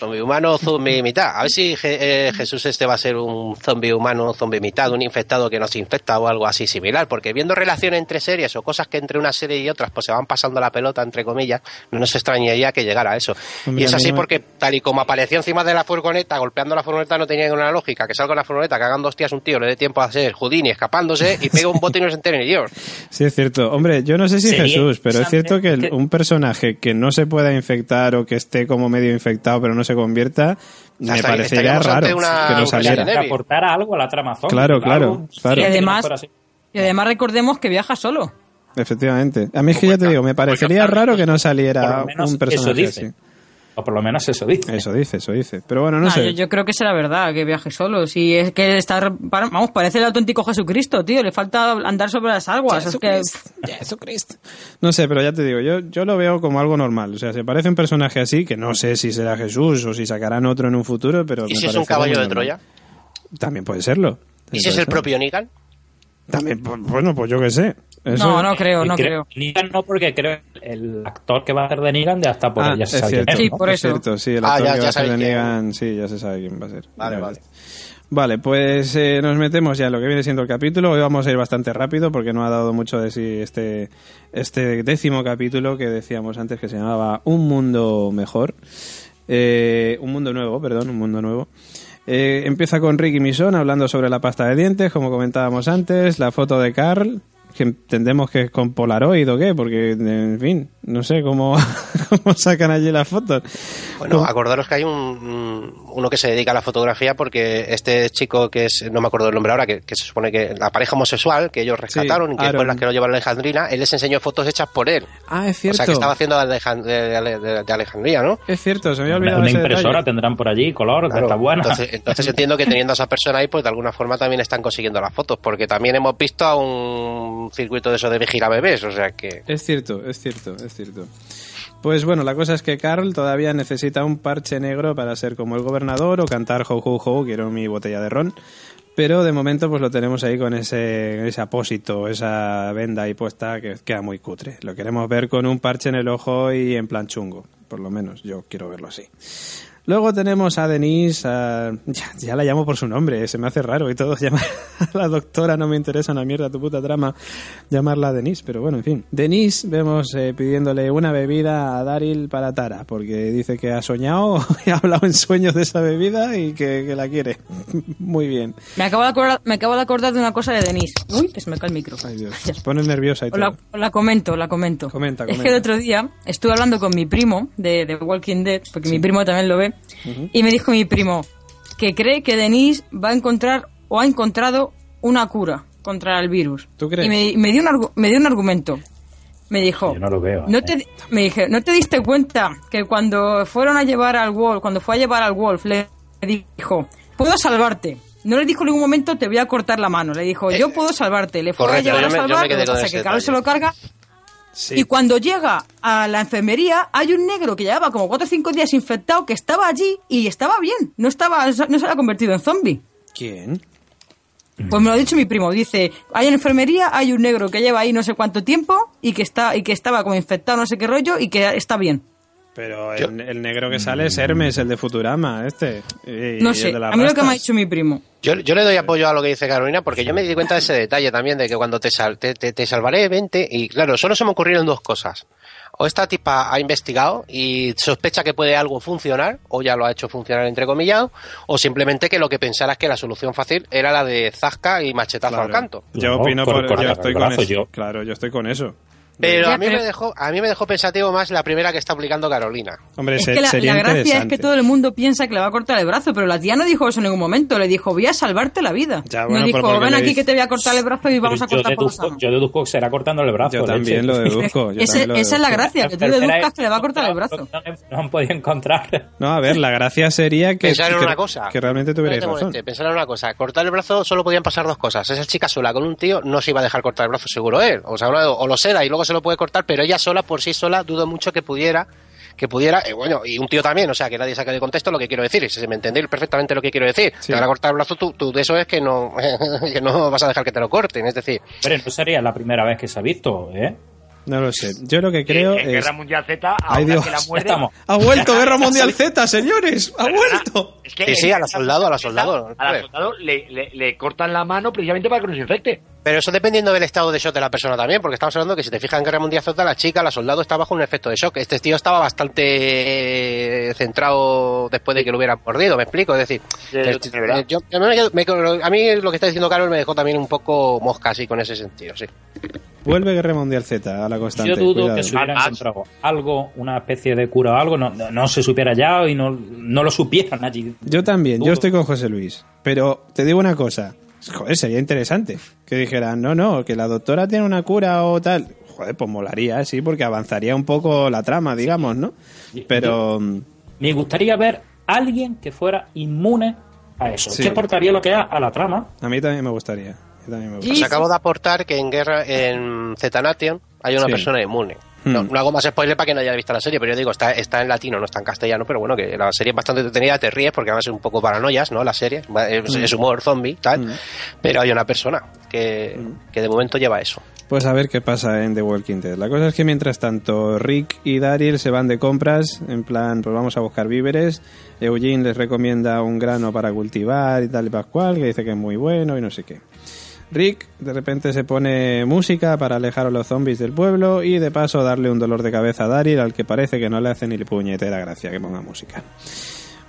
Zombie humano, zombie mitad. A ver si Je- eh, Jesús este va a ser un zombie humano, zombie mitad, un infectado que nos infecta o algo así similar. Porque viendo relaciones entre series o cosas que entre una serie y otras pues se van pasando la pelota, entre comillas, no nos extrañaría que llegara a eso. Y es así porque tal y como apareció encima de la furgoneta, golpeando la furgoneta no tenía ninguna lógica. Que salga la furgoneta, que hagan dos tías un tío, le dé tiempo a hacer Houdini escapándose y pega un bote y no se entere ni Dios. Sí, es cierto. Hombre, yo no sé si Sería Jesús, pero es cierto que el- un personaje que no se pueda infectar o que esté como medio infectado pero no se convierta, me parecería raro una- que no saliera. Que aportara algo a la trama zombie. Claro, claro, claro. Y además-. Y además recordemos que viaja solo. Efectivamente. A mí es que ya te digo, me parecería raro que no saliera un personaje así. O por lo menos eso dice. Eso dice, eso dice. Pero bueno, no Ah, sé. yo, yo creo que será verdad que viaje solo. Si es que está. Vamos, parece el auténtico Jesucristo, tío. Le falta andar sobre las aguas. Es que, Jesucristo. No sé, pero ya te digo, yo, yo lo veo como algo normal. O sea, se parece un personaje así, que no sé si será Jesús o si sacarán otro en un futuro, pero. ¿Y me si es un caballo de normal. Troya? También puede serlo. ¿Y si es el propio Negan? También, pues, bueno, pues yo qué sé. Eso- no, no creo, no creo. Negan no, porque creo que el actor que va a hacer de Negan ya está por Ah, ya es se sabe cierto. quién es, Sí, por es eso. cierto, sí, el Ah, actor ya- que va a ser de quién. Negan, sí, ya se sabe quién va a ser. Vale, vale. ves. Vale, pues eh, nos metemos ya en lo que viene siendo el capítulo. Hoy vamos a ir bastante rápido porque no ha dado mucho de sí este, este décimo capítulo que decíamos antes que se llamaba Un Mundo Mejor. Eh, un Mundo Nuevo, perdón, Un Mundo Nuevo. Eh, empieza con Ricky Mison hablando sobre la pasta de dientes, como comentábamos antes, la foto de Carl, que entendemos que es con Polaroid o qué, porque, en fin, no sé cómo, cómo sacan allí las fotos. Bueno, acordaros que hay un- uno que se dedica a la fotografía porque este chico que es, no me acuerdo el nombre ahora, que, que se supone que la pareja homosexual que ellos rescataron y que fue las que lo llevaron a Alejandrina, él les enseñó fotos hechas por él. Ah, es O cierto. sea, que estaba haciendo de, de- de- de Alejandría, ¿no? Es cierto, se me había Una, olvidado una ese impresora detalle. tendrán por allí, color, Claro. está buena. Entonces, entonces entiendo que teniendo a esa persona ahí, pues de alguna forma también están consiguiendo las fotos, porque también hemos visto a un circuito de eso de vigila bebés, o sea que... Es cierto, es cierto, es cierto. Pues bueno, la cosa es que Carl todavía necesita un parche negro para ser como el gobernador o cantar ho ho ho, quiero mi botella de ron. Pero de momento pues lo tenemos ahí con ese, ese apósito, esa venda ahí puesta que queda muy cutre. Lo queremos ver con un parche en el ojo y en plan chungo, por lo menos yo quiero verlo así. Luego tenemos a Denise, ya, ya la llamo por su nombre, se me hace raro y todo. Llamar a la doctora no me interesa una mierda tu puta trama llamarla a Denise, pero bueno, en fin. Denise vemos eh, pidiéndole una bebida a Daryl para Tara, porque dice que ha soñado y ha hablado en sueños de esa bebida y que, que la quiere. Muy bien. Me acabo, de acordar, me acabo de acordar de una cosa de Denise. Uy, que se me cae el micro. Ay Dios, se pone nerviosa y la, todo. la comento, la comento. Comenta, Es comenta. que el otro día estuve hablando con mi primo de, de Walking Dead, porque mi primo también lo ve, y me dijo mi primo que cree que Denise va a encontrar o ha encontrado una cura contra el virus. ¿Tú crees? Y me, me dio, un me dio un argumento. Me dijo, Yo no lo veo. no ¿eh? te, me dije, ¿no te diste cuenta que cuando fueron a llevar al Wolf, cuando fue a llevar al Wolf, le dijo, puedo salvarte? No le dijo en ningún momento, te voy a cortar la mano. Le dijo, yo puedo salvarte. Le fue correcto, a llevar a salvar, lo que Carlos se lo carga. Y cuando llega a la enfermería, hay un negro que llevaba como 4 o 5 días infectado que estaba allí y estaba bien. No estaba no se había convertido en zombie. ¿Quién? Pues me lo ha dicho mi primo. Dice, hay en enfermería, hay un negro que lleva ahí no sé cuánto tiempo y que está y que estaba como infectado no sé qué rollo y que está bien. Pero el, el negro que sale es Hermes, el de Futurama, este. y- No y sé, el de las a mí lo que me ha dicho mi primo. Yo, yo le doy apoyo a lo que dice Carolina porque yo me di cuenta de ese detalle también de que cuando te, sal- te, te- te salvaré 20 y claro, solo se me ocurrieron dos cosas. O esta tipa ha investigado y sospecha que puede algo funcionar, o ya lo ha hecho funcionar entrecomillado, o simplemente que lo que pensara es que la solución fácil era la de zasca y machetazo Claro. al canto. Yo No, opino cor- por, yo estoy con eso. yo. Claro, yo estoy con eso. Pero, Ya, a, mí pero- Me dejó, a mí me dejó pensativo más la primera que está aplicando Carolina. Hombre, Es se- que la, sería la gracia es que todo el mundo piensa que le va a cortar el brazo, pero la tía no dijo eso en ningún momento. Le dijo, voy a salvarte la vida. Ya, bueno, no dijo, ven aquí que te voy a cortar el brazo y Pero vamos a yo, cortar por la deduzco, sano. yo deduzco que será cortando el brazo. Yo también leche. lo deduzco. yo Ese- también lo esa es la deduzco. gracia, que tú deduzcas que le va a cortar el brazo. No, no han podido encontrar. No, a ver, la gracia sería que, Pensar en que, una cosa. que realmente tuvierais No te razón. Pensar en una cosa. Cortar el brazo solo podían pasar dos cosas. Esa chica sola con un tío no se iba a dejar cortar el brazo seguro él. O sea, o o lo será y luego se lo puede cortar, pero ella sola, por sí sola, dudo mucho que pudiera que pudiera, eh, bueno, y un tío también, o sea, que nadie saque de contexto lo que quiero decir, si se me entendéis perfectamente lo que quiero decir. Sí. Te van a cortar el brazo, tú, tú de eso es que no, que no vas a dejar que te lo corten, es decir, Hombre, no sería la primera vez que se ha visto, ¿eh? No lo sé. Yo lo que creo en es... Guerra Mundial Z, Ay, ahora Dios. que la. Estamos. ¡Ha vuelto Guerra Mundial Z, señores! ¡Ha vuelto! Es que Sí, a la soldado, a la soldado. A la soldado le, le- le cortan la mano precisamente para que no se infecte. Pero eso dependiendo del estado de shock de la persona también, porque estamos hablando que si te fijas en Guerra Mundial Z, la chica, la soldado, está bajo un efecto de shock. Este tío estaba bastante eh, centrado después de que lo hubieran mordido, ¿me explico? Es decir, Sí, el- yo- a, mí, me- a mí lo que está diciendo Carol me dejó también un poco mosca así con ese sentido, sí. Vuelve Guerra Mundial Z a la constante. Yo dudo cuidado. que se hubieran Ah, ah. encontrado algo, una especie de cura o algo, no, no, no se supiera ya y no, no lo supieran allí. Yo también, yo Dudo. estoy con José Luis. Pero te digo una cosa. Joder, sería interesante que dijeran, no, no, que la doctora tiene una cura o tal. Joder, pues molaría, sí, porque avanzaría un poco la trama, digamos, ¿no? Pero... mm, Me gustaría ver a alguien que fuera inmune a eso. Sí. ¿Qué aportaría lo que a, a la trama? A mí también me gustaría. Os acabo de aportar que en Guerra, en Z-Nation, hay una Sí. persona inmune. No, Hmm. no hago más spoiler para que no haya visto la serie, pero yo digo, está, está en latino, no está en castellano, pero bueno, que la serie es bastante entretenida, te ríes porque además es un poco paranoias, ¿no? La serie, es, Hmm. es humor zombie, tal, pero hay una persona que, Hmm. que de momento lleva eso. Pues a ver qué pasa en The Walking Dead. La cosa es que mientras tanto Rick y Daryl se van de compras, en plan, pues vamos a buscar víveres. Eugene les recomienda un grano para cultivar y tal y pascual, que dice que es muy bueno y no sé qué. Rick de repente se pone música para alejar a los zombies del pueblo y de paso darle un dolor de cabeza a Daryl al que parece que no le hace ni puñetera gracia que ponga música.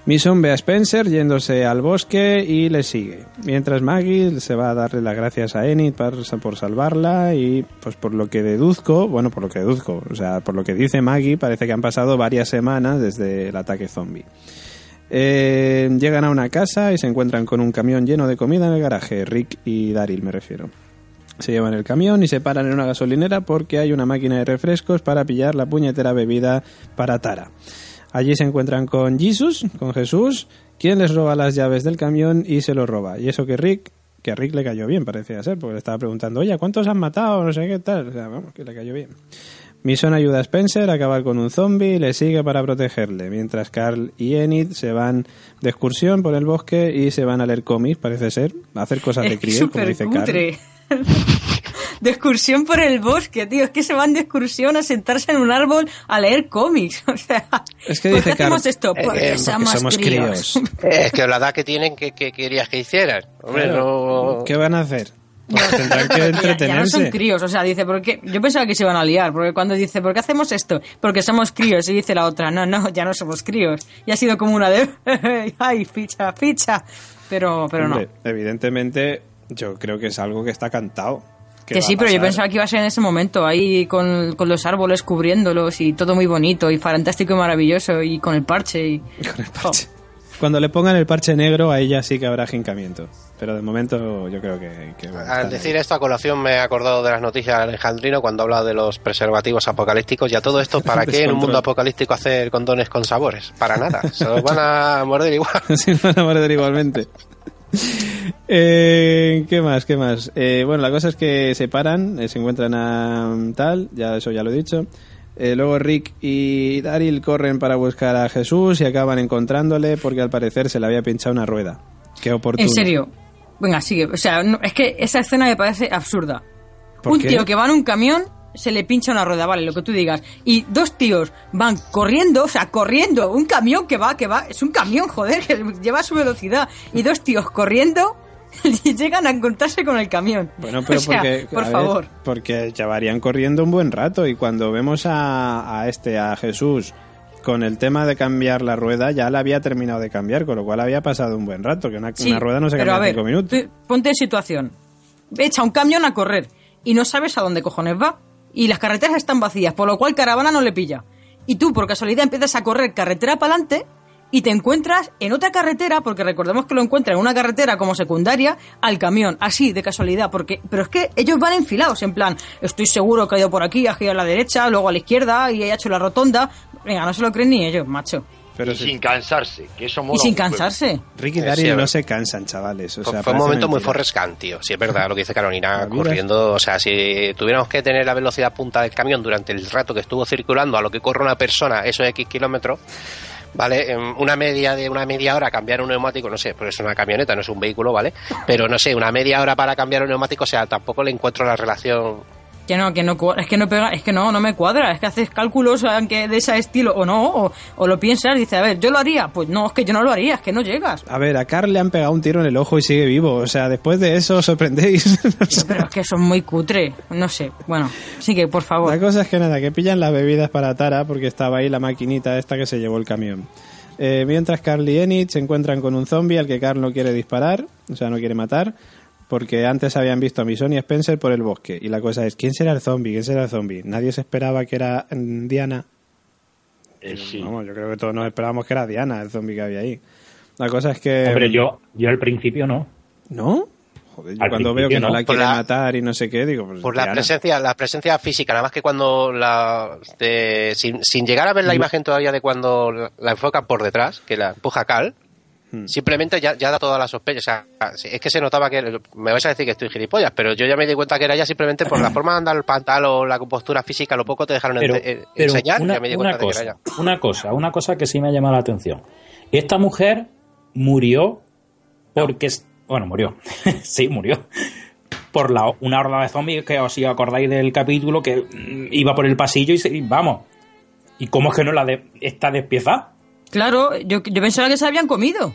Mason ve a Spencer yéndose al bosque y le sigue. Mientras Maggie se va a darle las gracias a Enid por salvarla y pues por lo que deduzco, bueno, por lo que deduzco, o sea, por lo que dice Maggie, parece que han pasado varias semanas desde el ataque zombie. Eh, llegan a una casa y se encuentran con un camión lleno de comida en el garaje, Rick y Daryl me refiero. Se llevan el camión y se paran en una gasolinera porque hay una máquina de refrescos para pillar la puñetera bebida para Tara. Allí se encuentran con Jesus, con Jesús, quien les roba las llaves del camión y se lo roba. Y eso que Rick, que a Rick le cayó bien, parecía ser, porque le estaba preguntando, oye, ¿cuántos han matado? No sé qué tal. O sea, vamos, que le cayó bien. Mason ayuda a Spencer a acabar con un zombie y le sigue para protegerle, mientras Carl y Enid se van de excursión por el bosque y se van a leer cómics, parece ser, a hacer cosas de crío, como dice Carl. cutre. de excursión por el bosque, tío. Es que se van de excursión a sentarse en un árbol a leer cómics. O sea, Es que ¿por dice qué hacemos Carl, esto? eh, Porque eh, somos, porque somos críos. críos. Es que la edad que tienen, que, que querías que hicieran? Hombre, no... ¿Qué van a hacer? Pues tendrán que Ya- Ya, no entretenerse. son críos, o sea, dice, porque yo pensaba que se iban a liar, porque cuando dice, ¿por qué hacemos esto? Porque somos críos, y dice la otra, no, no, ya no somos críos. Y ha sido como una de, ay, ficha, ficha. Pero, pero no. Hombre, evidentemente, yo creo que es algo que está cantado. Que va sí, pero yo pensaba que iba a ser en ese momento, ahí con, con los árboles cubriéndolos y todo muy bonito y fantástico y maravilloso y con el parche y... Con el parche. Cuando le pongan el parche negro, a ella sí que habrá jincamiento. Pero de momento yo creo que... que Al decir esto a colación me he acordado de las noticias de Alejandrino cuando habla de los preservativos apocalípticos y a todo esto, ¿para qué en un mundo apocalíptico hacer condones con sabores? Para nada, se los van a morder igual. Así nos van a morder igualmente. Eh, ¿Qué más? ¿Qué más? Eh, bueno, la cosa es que se paran, eh, se encuentran a tal, ya eso ya lo he dicho. Eh, luego Rick y Daryl corren para buscar a Jesús y acaban encontrándole porque al parecer se le había pinchado una rueda. Qué oportuno. En serio. Venga, sigue. O sea, no- es que esa escena me parece absurda. ¿Por Un qué? tío que va en un camión se le pincha una rueda, vale, lo que tú digas. Y dos tíos van corriendo, o sea, corriendo. Un camión que va, que va. Es un camión, joder, que lleva su velocidad. Y dos tíos corriendo y llegan a encontrarse con el camión. Bueno, pero O sea, porque, por ver, favor. porque llevarían corriendo un buen rato y cuando vemos a, a este, a Jesús, con el tema de cambiar la rueda, ya la había terminado de cambiar, con lo cual había pasado un buen rato, que una, Sí, una rueda no se cambia a en cinco minutos. Ponte en situación. Echa un camión a correr y no sabes a dónde cojones va. Y las carreteras están vacías, por lo cual caravana no le pilla. Y tú, por casualidad, empiezas a correr carretera para adelante y te encuentras en otra carretera, porque recordemos que lo encuentran en una carretera como secundaria, al camión, así, de casualidad. porque Pero es que ellos van enfilados, en plan, estoy seguro que ha ido por aquí, ha girado a la derecha, luego a la izquierda y ha hecho la rotonda. Venga, no se lo creen ni ellos, macho. Pero y sí, sin cansarse, que eso Y mola sin un huevo. cansarse. Ricky y Daryl sí, no se cansan, chavales. O Fue- sea, fue un momento muy mentira. Forrest Gump, tío. Sí, es verdad lo que dice Carolina, vida. corriendo. O sea, si tuviéramos que tener la velocidad punta del camión durante el rato que estuvo circulando a lo que corre una persona, esos X kilómetros, ¿vale? Una media de una media hora cambiar un neumático, no sé, pues es una camioneta, no es un vehículo, ¿vale? Pero no sé, una media hora para cambiar un neumático, o sea, tampoco le encuentro la relación Que no, que no, es que no pega, es que no, no me cuadra, es que haces cálculos aunque de ese estilo o no, o, o lo piensas dices, a ver, yo lo haría, pues no, es que yo no lo haría, es que no llegas. A ver, a Carl le han pegado un tiro en el ojo y sigue vivo. O sea, después de eso os sorprendéis. Pero es que son muy cutre, no sé, bueno, sigue, por favor. La cosa es que nada, que pillan las bebidas para Tara porque estaba ahí la maquinita esta que se llevó el camión. Eh, mientras Carl y Enid se encuentran con un zombie al que Carl no quiere disparar, o sea, no quiere matar, porque antes habían visto a Mison y Spencer por el bosque. Y la cosa es, ¿quién será el zombie? ¿Quién será el zombie? Nadie se esperaba que era mm, Diana. Eh, sí. Vamos, yo creo que todos nos esperábamos que era Diana el zombie que había ahí. La cosa es que... Hombre, yo, yo al principio no. ¿No? Joder, yo Al cuando veo que no no. la quiere la- matar y no sé qué, digo, pues Por la presencia, la presencia física, nada más que cuando la de- sin, sin llegar a ver la imagen todavía de cuando la, la enfocan por detrás, que la empuja Cal, Hmm. simplemente ya, ya da toda la sospecha. O sea, es que se notaba que me vais a decir que estoy gilipollas, pero yo ya me di cuenta que era ella simplemente por la forma de andar el pantalón, la compostura física, lo poco te dejaron Pero, eh, pero enseñar, una, ya me di una cuenta de que cosa, era ella. una cosa, una cosa que sí me ha llamado la atención. Esta mujer murió porque, bueno, murió, sí, murió. Por la, una horda de zombies que os si acordáis del capítulo que mm, iba por el pasillo y, se- y vamos. ¿Y cómo es que no la de, está despiezada? Claro, yo, yo pensaba que se habían comido.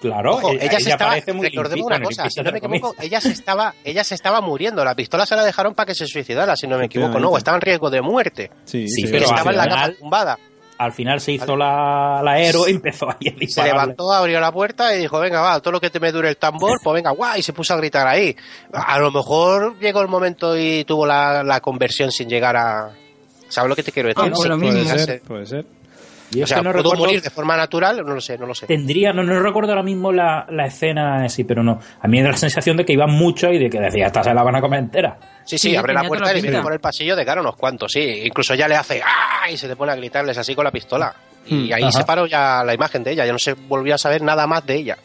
Claro, Ojo, eh, ella se estaba, muy una cosa, si no me equivoco, ella se estaba, ella se estaba muriendo, la pistola se la dejaron para que se suicidara, si no me equivoco, no, estaba en riesgo de muerte, Sí, Sí, sí, pero estaba en la al cama final- tumbada. Al final se hizo la, la héroe y empezó ahí a Se levantó, abrió la puerta y dijo, venga, va, todo lo que te me dure el tambor, pues venga, guay, y se puso a gritar ahí. A lo mejor llegó el momento y tuvo la, la conversión sin llegar a... ¿Sabes lo que te quiero decir? Ah, pues lo puede ser, puede ser. Y O es sea, que no recuerdo- morir de forma natural, no lo sé, no lo sé. Tendría, no, no recuerdo ahora mismo la, la escena así, pero no. A mí me da la sensación de que iban mucho y de que decía, esta se la van a comer entera. Sí, sí, Sí, abre la puerta y viene por el pasillo de cara unos cuantos, sí. Incluso ya le hace ¡ah! y se te pone a gritarles así con la pistola. Y ahí Ajá. se paró ya la imagen de ella, ya no se volvió a saber nada más de ella.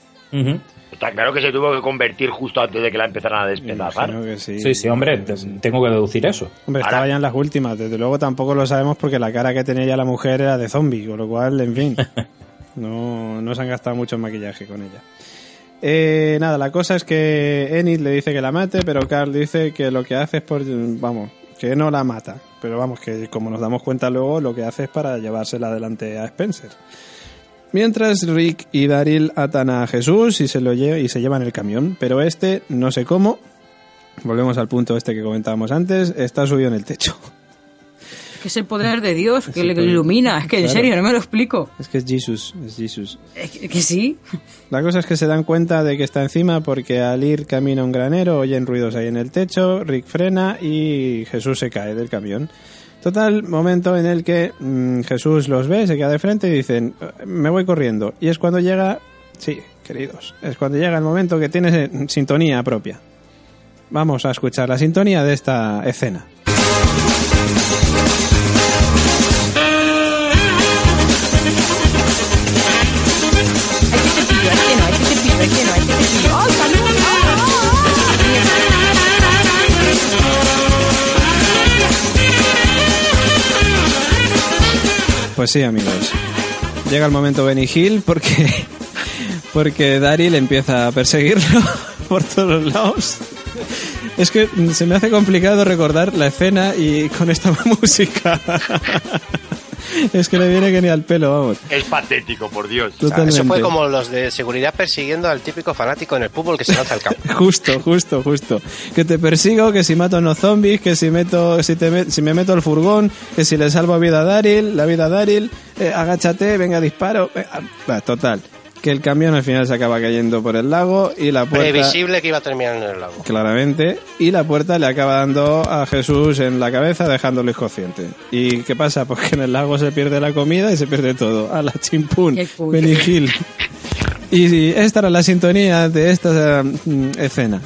Está claro que se tuvo que convertir justo antes de que la empezaran a despedazar. sí. Sí, sí, hombre, te- tengo que deducir eso. Hombre, Ahora- estaba ya en las últimas. Desde luego tampoco lo sabemos porque la cara que tenía ya la mujer era de zombie, con lo cual, en fin, no, no se han gastado mucho en maquillaje con ella. Eh, nada, la cosa es que Enid le dice que la mate, pero Carl dice que lo que hace es por... Vamos, que no la mata. Pero vamos, que como nos damos cuenta luego, lo que hace es para llevársela adelante a Spencer. Mientras Rick y Daryl atan a Jesús y se lo lle- y se llevan el camión, pero este, no sé cómo, volvemos al punto este que comentábamos antes, está subido en el techo. Que es el poder de Dios que le ilumina. Es que en serio, no me lo explico. Es que es Jesus, es Jesus. Es que, que sí. La cosa es que se dan cuenta de que está encima porque al ir camino a un granero oyen ruidos ahí en el techo, Rick frena y Jesús se cae del camión. Total, momento en el que mm, Jesús los ve, se queda de frente y dicen, me voy corriendo. Y es cuando llega, sí, queridos, es cuando llega el momento que tiene sintonía propia. Vamos a escuchar la sintonía de esta escena. Pues sí, amigos. Llega el momento Benny Hill porque porque Daryl empieza a perseguirlo por todos lados. Es que se me hace complicado recordar la escena y con esta música. Es que le viene que ni al pelo, vamos. Es patético, por Dios. O sea, Totalmente. eso fue como los de seguridad persiguiendo al típico fanático en el fútbol que se lanza al campo. Justo, justo, justo. Que te persigo, que si mato a unos zombies, que si meto, si te met- si me meto al furgón, que si le salvo vida a Daryl, la vida a Daryl, eh, agáchate, venga, disparo. eh, ah, total. Que el camión al final se acaba cayendo por el lago y la puerta... Previsible que iba a terminar en el lago. Claramente. Y la puerta le acaba dando a Jesús en la cabeza dejándolo inconsciente. ¿Y qué pasa? Pues que en el lago se pierde la comida y se pierde todo. A la chimpún. Hill. Y esta era la sintonía de esta mm, escena.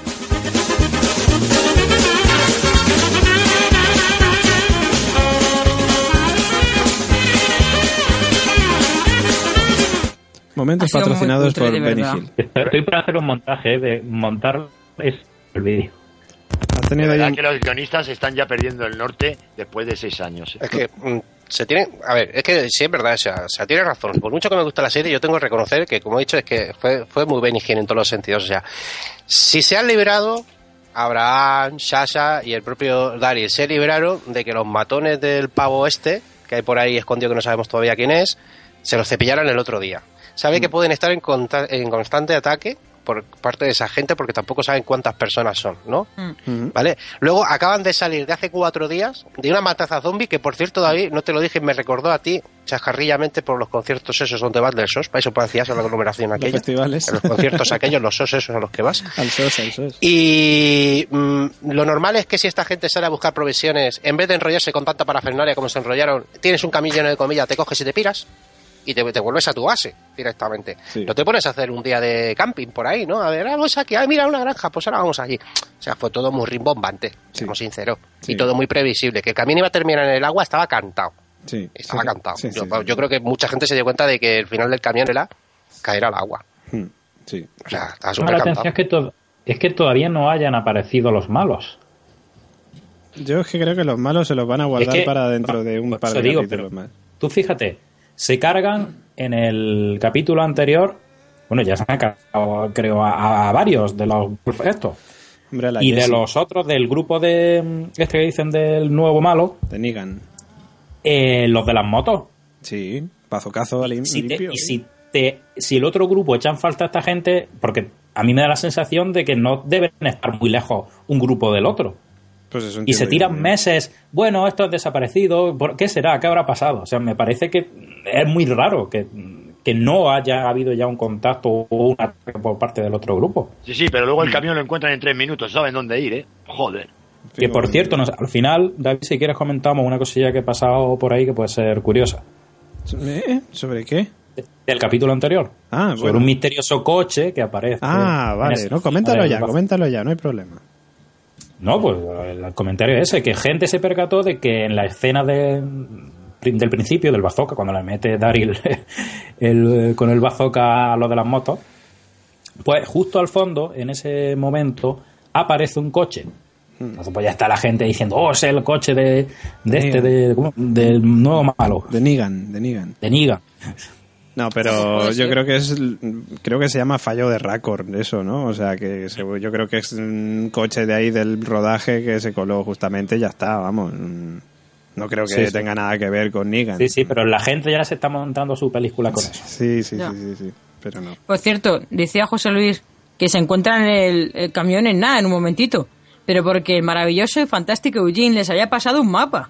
Momentos patrocinados por Benny. Hill. Estoy para hacer un montaje, eh, de montar es el vídeo. Has De tenido ahí verdad un- que los guionistas están ya perdiendo el norte después de seis años. ¿eh? Es que mm, se tiene. A ver, es que sí es verdad, o sea, o sea, tiene razón. Por mucho que me gusta la serie, yo tengo que reconocer que, como he dicho, es que fue, fue muy Benny Hill en todos los sentidos. O sea, si se han librado, Abraham, Sasha y el propio Daryl se libraron de que los matones del pavo este, que hay por ahí escondido que no sabemos todavía quién es, se los cepillaran el otro día. Sabe que pueden estar en, en constante ataque por parte de esa gente porque tampoco saben cuántas personas son, ¿no? ¿Vale? Luego acaban de salir de hace cuatro días de una matanza zombie que, por cierto, David, no te lo dije, me recordó a ti chascarrillamente por los conciertos esos donde vas del SOS, para eso parecías a la aglomeración Los aquella. festivales. En los conciertos aquellos, los SOS esos a los que vas. Al SOS, al SOS. Y mm, lo normal es que si esta gente sale a buscar provisiones, en vez de enrollarse con tanta parafernalia como se enrollaron, tienes un camino de comida, te coges y te piras y te, te vuelves a tu base directamente. Sí. No te pones a hacer un día de camping por ahí, ¿no? A ver, vamos aquí, ay, mira una granja, pues ahora vamos allí. O sea, fue todo muy rimbombante, Sí. seamos sinceros. Sí. Y todo muy previsible. Que el camino iba a terminar en el agua estaba cantado. Sí. Estaba Sí, cantado. sí, sí, yo, creo que mucha gente se dio cuenta de que el final del camión era caer al agua. Hmm, Sí. O sea, estaba súper la cantado. atención es que, to- es que todavía no hayan aparecido los malos. Yo es que creo que los malos se los van a guardar Es que- para dentro de un par eso de digo, capítulos pero- más. Tú fíjate, se cargan en el capítulo anterior, bueno, ya se han cargado, creo, a, a varios de los estos. Hombre, Y de los otros del grupo de este que dicen del nuevo malo, De Negan. eh, los de las motos. Sí. Pazocazo lim- Si te- limpio. y si, te, si el otro grupo echan falta a esta gente, porque a mí me da la sensación de que no deben estar muy lejos un grupo del otro. Pues eso Y se tiran meses, bueno, esto es desaparecido, ¿por ¿qué será? ¿Qué habrá pasado? O sea, me parece que es muy raro que, que no haya habido ya un contacto o un ataque por parte del otro grupo. Sí, sí, pero luego el camión lo encuentran en tres minutos, saben dónde ir, ¿eh? Joder. Que por cierto, nos- al final, David, si quieres comentamos una cosilla que ha pasado por ahí que puede ser curiosa. ¿Eh? ¿Sobre qué? Del capítulo anterior. Ah, sobre bueno. un misterioso coche que aparece. Ah, vale. No, coméntalo ya, coméntalo ya, no hay problema. No, pues el comentario es ese, que gente se percató de que en la escena de, del principio del bazooka, cuando le mete Daryl el, con el bazooka a lo de las motos, pues justo al fondo, en ese momento, aparece un coche. Entonces pues ya está la gente diciendo, oh, es el coche de, de este, de, ¿cómo? del nuevo malo, De Negan, de Negan. de Niga. No, pero yo creo que es creo que se llama fallo de récord eso, ¿no? O sea, que se- yo creo que es un coche de ahí del rodaje que se coló justamente y ya está, vamos. Mm, No creo que Sí, sí. tenga nada que ver con Negan. Sí, sí, pero la gente ya se está montando su película con eso. Sí, sí, sí, sí, sí, pero no. Por cierto, decía José Luis que se encuentran en el, el camión en nada, en un momentito. Pero porque el maravilloso y fantástico Eugene les haya pasado un mapa.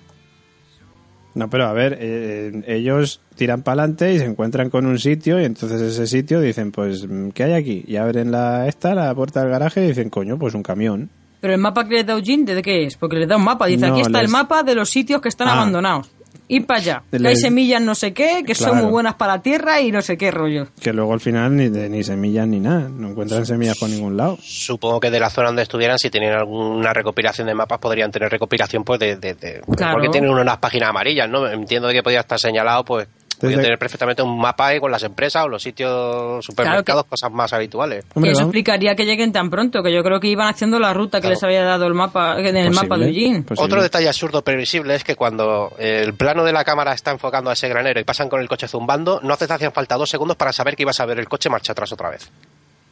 No, pero a ver, eh, ellos tiran para adelante y se encuentran con un sitio y entonces ese sitio dicen, pues, ¿qué hay aquí? Y abren la esta, la puerta del garaje y dicen, coño, pues un camión. Pero el mapa que les da Eugene, ¿de qué es? Porque les da un mapa. Dice, No, aquí está les- el mapa de los sitios que están Ah. abandonados. Ir para allá. Que hay semillas no sé qué, que son muy buenas para la tierra y no sé qué rollo. Que luego al final ni, de- ni semillas ni nada, no encuentran semillas por ningún lado. Supongo que de la zona donde estuvieran, si tienen alguna recopilación de mapas, podrían tener recopilación pues de... de- de- Claro. Porque tienen unas páginas amarillas, ¿no? Entiendo de que podría estar señalado, pues... Desde- tener perfectamente un mapa ahí con las empresas o los sitios supermercados, cosas más habituales. Hombre, que eso explicaría que lleguen tan pronto, que yo creo que iban haciendo la ruta que les había dado el mapa, en el mapa de Eugene. posible. Otro detalle absurdo previsible es que cuando el plano de la cámara está enfocando a ese granero y pasan con el coche zumbando, no te hacían falta dos segundos para saber que ibas a ver el coche marcha atrás otra vez.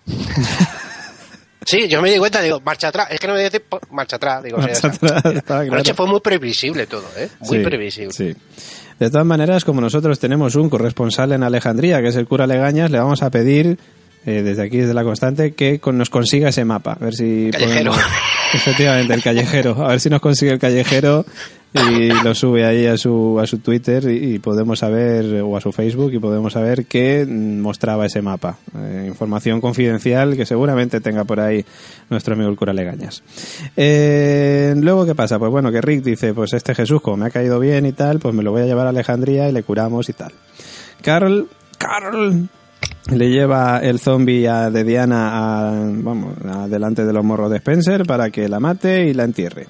Sí, yo me di cuenta, digo, marcha atrás. Es que no me dice marcha atrás. Digo, Marcha o sea, atrás, estaba claro. Anoche fue muy previsible todo, ¿eh? Muy Sí, previsible. Sí. De todas maneras, como nosotros tenemos un corresponsal en Alejandría, que es el cura Legañas, le vamos a pedir, eh, desde aquí, desde la constante, que con- nos consiga ese mapa. A ver si. Callejero. podemos- Efectivamente, el callejero. A ver si nos consigue el callejero y lo sube ahí a su, a su Twitter y, y podemos saber, o a su Facebook, y podemos saber qué mostraba ese mapa. Eh, información confidencial que seguramente tenga por ahí nuestro amigo el cura Legañas. Eh, luego, ¿qué pasa? Pues bueno, que Rick dice, pues este Jesús, como me ha caído bien y tal, pues me lo voy a llevar a Alejandría y le curamos y tal. Carl, Carl, le lleva el zombie de Diana a, vamos, a delante de los morros de Spencer para que la mate y la entierre.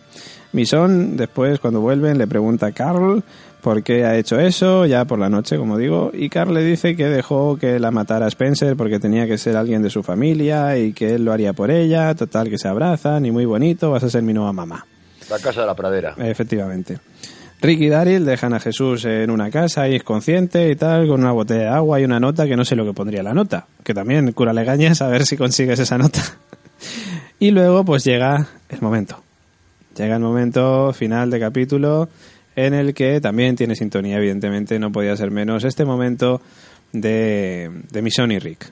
Misón, después, cuando vuelven, le pregunta a Carl por qué ha hecho eso, ya por la noche, como digo, y Carl le dice que dejó que la matara Spencer porque tenía que ser alguien de su familia y que él lo haría por ella, total que se abrazan y muy bonito, vas a ser mi nueva mamá. La casa de la pradera. Efectivamente. Rick y Daryl dejan a Jesús en una casa es consciente y tal, con una botella de agua y una nota que no sé lo que pondría la nota. Que también cura legañas a ver si consigues esa nota. Y luego pues llega el momento. Llega el momento final de capítulo en el que también tiene sintonía, evidentemente, no podía ser menos este momento de, de Michonne y Rick.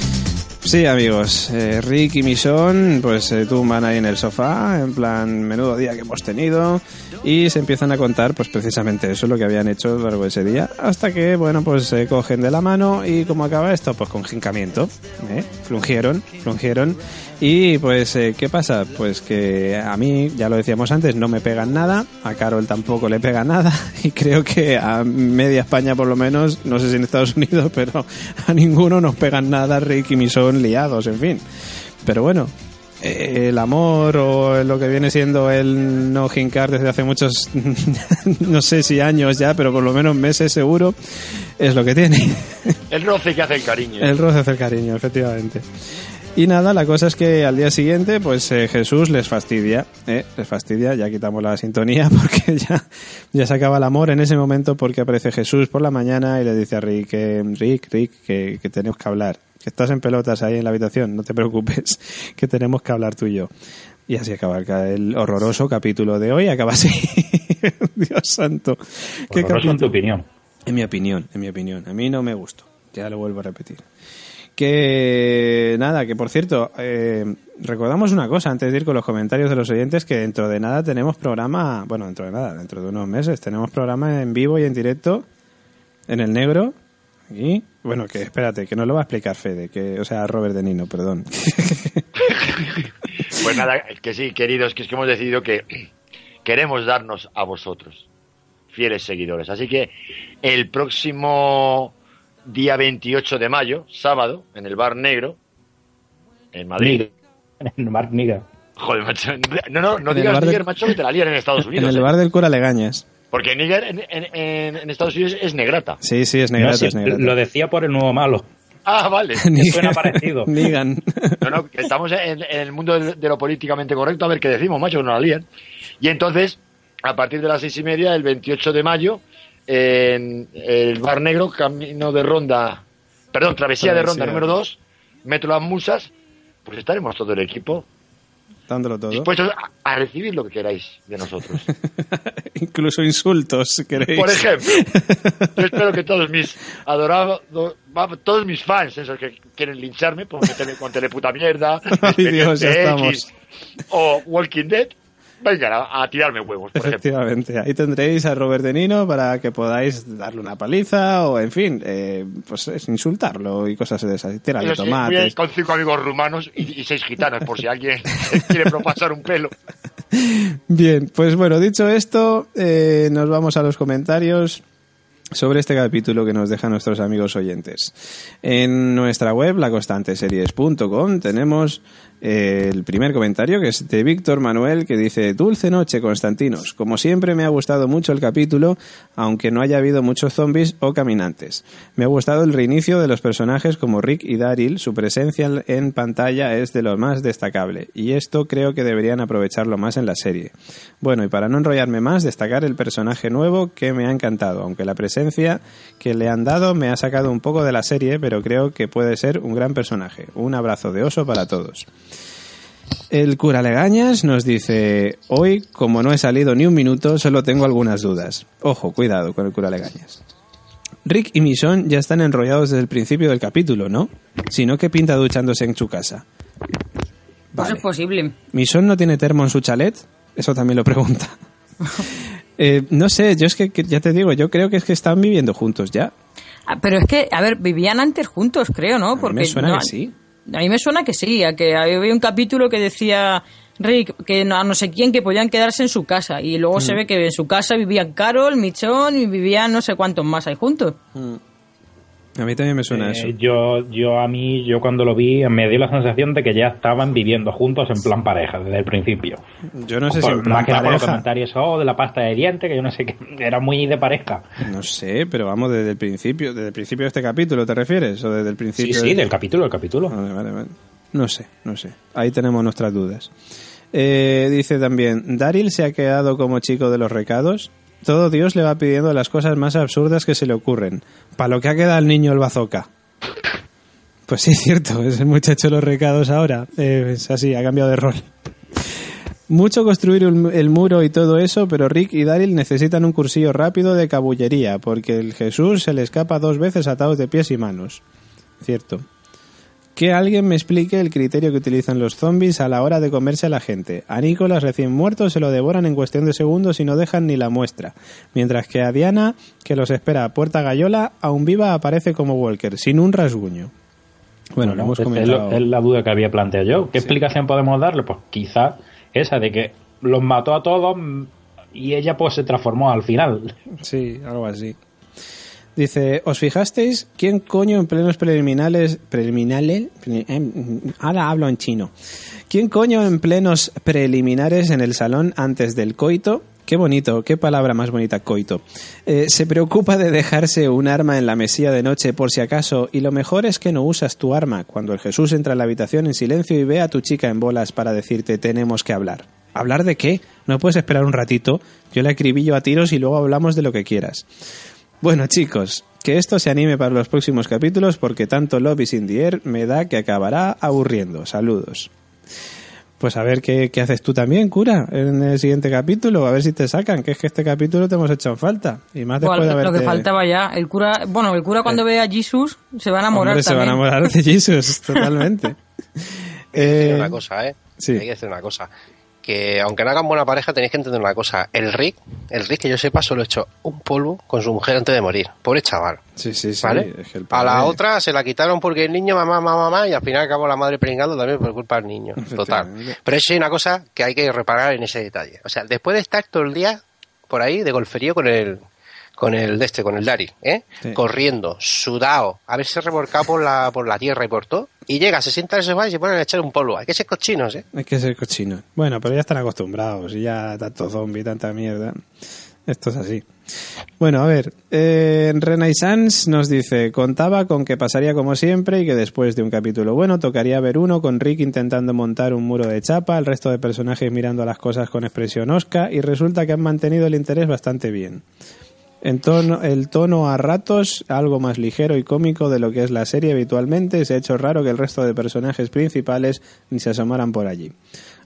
Sí, amigos, eh, Rick y Michonne pues se tumban ahí en el sofá, en plan, menudo día que hemos tenido, y se empiezan a contar pues precisamente eso, lo que habían hecho a largo ese día, hasta que, bueno, pues se cogen de la mano y ¿cómo acaba esto? Pues con jincamiento, ¿eh? Flungieron, flungieron, y pues, eh, ¿qué pasa? Pues que a mí, ya lo decíamos antes, no me pegan nada, a Carol tampoco le pega nada, y creo que a media España por lo menos, no sé si en Estados Unidos, pero a ninguno nos pegan nada Rick y Michonne liados, en fin. Pero bueno, eh, el amor o lo que viene siendo el no jincar desde hace muchos, no sé si años ya, pero por lo menos meses seguro, es lo que tiene. El roce que hace el cariño. El roce hace el cariño, efectivamente. Y nada, la cosa es que al día siguiente, pues eh, Jesús les fastidia, ¿eh? les fastidia, ya quitamos la sintonía porque ya, ya se acaba el amor en ese momento porque aparece Jesús por la mañana y le dice a Rick, que, Rick, Rick, que, que tenemos que hablar, estás en pelotas ahí en la habitación, no te preocupes, que tenemos que hablar tú y yo. Y así acaba el, horroroso capítulo de hoy, acaba así. Dios santo. ¿Qué Horroroso en tu opinión. En mi opinión, en mi opinión. A mí no me gustó. Ya lo vuelvo a repetir. Que nada, que por cierto, eh, recordamos una cosa antes de ir con los comentarios de los oyentes, que dentro de nada tenemos programa, bueno, dentro de nada, dentro de unos meses, tenemos programa en vivo y en directo en el negro. Aquí, bueno, que espérate, que nos lo va a explicar Fede, que, o sea, Robert De Nino, perdón. Pues nada, que sí, queridos, que es que hemos decidido que queremos darnos a vosotros, fieles seguidores. Así que el próximo día 28 de mayo, sábado, en el Bar Negro, en Madrid. Mark Niga. Joder, macho. No, no, no En el digas bar Níger, macho, que te la lían en Estados en Unidos. el ¿eh? bar del cura Legañas. Porque Níger en, en- en- en Estados Unidos es negrata. Sí, sí, es No, negrata, sí, es negrata. lo decía por el nuevo malo. Ah, vale. Negan- suena parecido. Negan. No, no, que estamos en, en el mundo de, de lo políticamente correcto, a ver qué decimos, macho, que nos la lían. Y entonces, a partir de las seis y media, el 28 de mayo, en el Bar Negro, camino de ronda, perdón, travesía, de ronda número 2, Metro Las Musas, pues estaremos todo el equipo Dándolo todo. dispuestos a, a recibir lo que queráis de nosotros. Incluso insultos, si queréis. Por ejemplo, yo espero que todos mis adorados, todos mis fans, esos que quieren lincharme meterme con teleputa mierda, Ay, Dios, ya estamos. X o Walking Dead, vengan a, a tirarme huevos, por ejemplo. Efectivamente, ahí tendréis a Robert De Nino para que podáis darle una paliza o, en fin, eh, pues es insultarlo y cosas de esas. Tirarle Eso sí, voy a ir tomates. con cinco amigos rumanos y, y seis gitanos, por si alguien quiere propasar un pelo. Bien, pues bueno, dicho esto, eh, nos vamos a los comentarios sobre este capítulo que nos dejan nuestros amigos oyentes. En nuestra web, laconstanteseries.com, tenemos el primer comentario que es de Víctor Manuel que dice Dulce noche, Constantinos. Como siempre me ha gustado mucho el capítulo, aunque no haya habido muchos zombies o caminantes. Me ha gustado el reinicio de los personajes como Rick y Daryl, su presencia en pantalla es de lo más destacable, y esto creo que deberían aprovecharlo más en la serie. Bueno, y para no enrollarme más, destacar el personaje nuevo que me ha encantado, aunque la presencia que le han dado me ha sacado un poco de la serie, pero creo que puede ser un gran personaje. Un abrazo de oso para todos. El cura Legañas nos dice, hoy, como no he salido ni un minuto, solo tengo algunas dudas. Ojo, cuidado con el cura Legañas. Rick y Michonne ya están enrollados desde el principio del capítulo, ¿no? Si no, ¿qué pinta duchándose en su casa? Pues Vale. es posible. ¿Michonne no tiene termo en su chalet? Eso también lo pregunta. Eh, no sé, yo es que, que ya te digo, yo creo que es que están viviendo juntos ya. Ah, Pero es que, a ver, vivían antes juntos, creo, ¿no? mí me suena no- que sí. A mí me suena que sí, a que había un capítulo que decía Rick que no, a no sé quién que podían quedarse en su casa y luego Mm. se ve que en su casa vivían Carol, Michón y vivían no sé cuántos más ahí juntos. A mí también me suena Eh, eso. yo, yo a mí, yo cuando lo vi, me dio la sensación de que ya estaban viviendo juntos en plan pareja desde el principio. Yo no sé si Por- en plan más que nada por los pareja. comentarios oh, de la pasta de dientes, que yo no sé qué, era muy de pareja. No sé, pero vamos, desde el principio, desde el principio de este capítulo, ¿te refieres? ¿O desde el Sí, principio? sí, de- del capítulo, del capítulo. Vale, vale, vale. No sé, no sé. Ahí tenemos nuestras dudas. Eh, dice también, Daryl se ha quedado como chico de los recados. Todo Dios le va pidiendo las cosas más absurdas que se le ocurren. Para lo que ha quedado el niño el bazooka. Pues sí, es cierto, es el muchacho de los recados ahora. Eh, es así, ha cambiado de rol. Mucho construir el muro y todo eso, pero Rick y Daryl necesitan un cursillo rápido de cabullería, porque el Jesús se le escapa dos veces atados de pies y manos. Cierto. Que alguien me explique el criterio que utilizan los zombies a la hora de comerse a la gente. A Nicolás recién muerto se lo devoran en cuestión de segundos y no dejan ni la muestra. Mientras que a Diana, que los espera a puerta gallola, aún viva aparece como Walker, sin un rasguño. Bueno, lo hemos es, comentado. es la duda que había planteado yo. ¿Qué explicación podemos darle? Pues quizá esa de que los mató a todos y ella pues se transformó al final. Sí, algo así. Dice, ¿os fijasteis quién coño en plenos preliminares... preliminares? pre- em, Ahora hablo en chino. ¿Quién coño en plenos preliminares en el salón antes del coito? Qué bonito, qué palabra más bonita, coito. Eh, se preocupa de dejarse un arma en la mesilla de noche por si acaso y lo mejor es que no usas tu arma cuando el Jesús entra en la habitación en silencio y ve a tu chica en bolas para decirte tenemos que hablar. ¿Hablar de qué? ¿No puedes esperar un ratito? Yo le acribillo a tiros y luego hablamos de lo que quieras. Bueno, chicos, que esto se anime para los próximos capítulos porque tanto Love is in the Air me da que acabará aburriendo. Saludos. Pues a ver qué, qué haces tú también, cura, en el siguiente capítulo, a ver si te sacan, que es que este capítulo te hemos hecho en falta. Y más después de haberte... Lo que faltaba ya. El cura, bueno, el cura cuando ve a Jesus se va a enamorar Hombre, se va a también. enamorar de Jesus, totalmente. Hay que decir Eh, una cosa, ¿eh? sí. Hay que decir una cosa. Que aunque no hagan buena pareja, tenéis que entender una cosa. El Rick, el Rick que yo sepa, solo hecho un polvo con su mujer antes de morir. Pobre chaval. sí, sí, sí. ¿Vale? es que el A la otra se la quitaron porque el niño, mamá, mamá, mamá, y al final acabó la madre pringando también por culpa del niño. Total. Pero eso hay una cosa que hay que reparar en ese detalle. O sea, después de estar todo el día por ahí de golferío con el con el de este, con el Dari, ¿eh? Sí. Corriendo, sudado, haberse revolcado por la, por la tierra y por todo, y llega, se sienta en el sofá y se ponen a echar un polvo. Hay que ser cochinos, ¿eh? Hay que ser cochino. Bueno, pero ya están acostumbrados y ya tanto zombie, tanta mierda. Esto es así. Bueno, a ver, eh, Renaissance nos dice, contaba con que pasaría como siempre y que después de un capítulo bueno tocaría ver uno con Rick intentando montar un muro de chapa, el resto de personajes mirando las cosas con expresión osca y resulta que han mantenido el interés bastante bien. En tono, el tono a ratos, algo más ligero y cómico de lo que es la serie habitualmente, se ha hecho raro que el resto de personajes principales ni se asomaran por allí.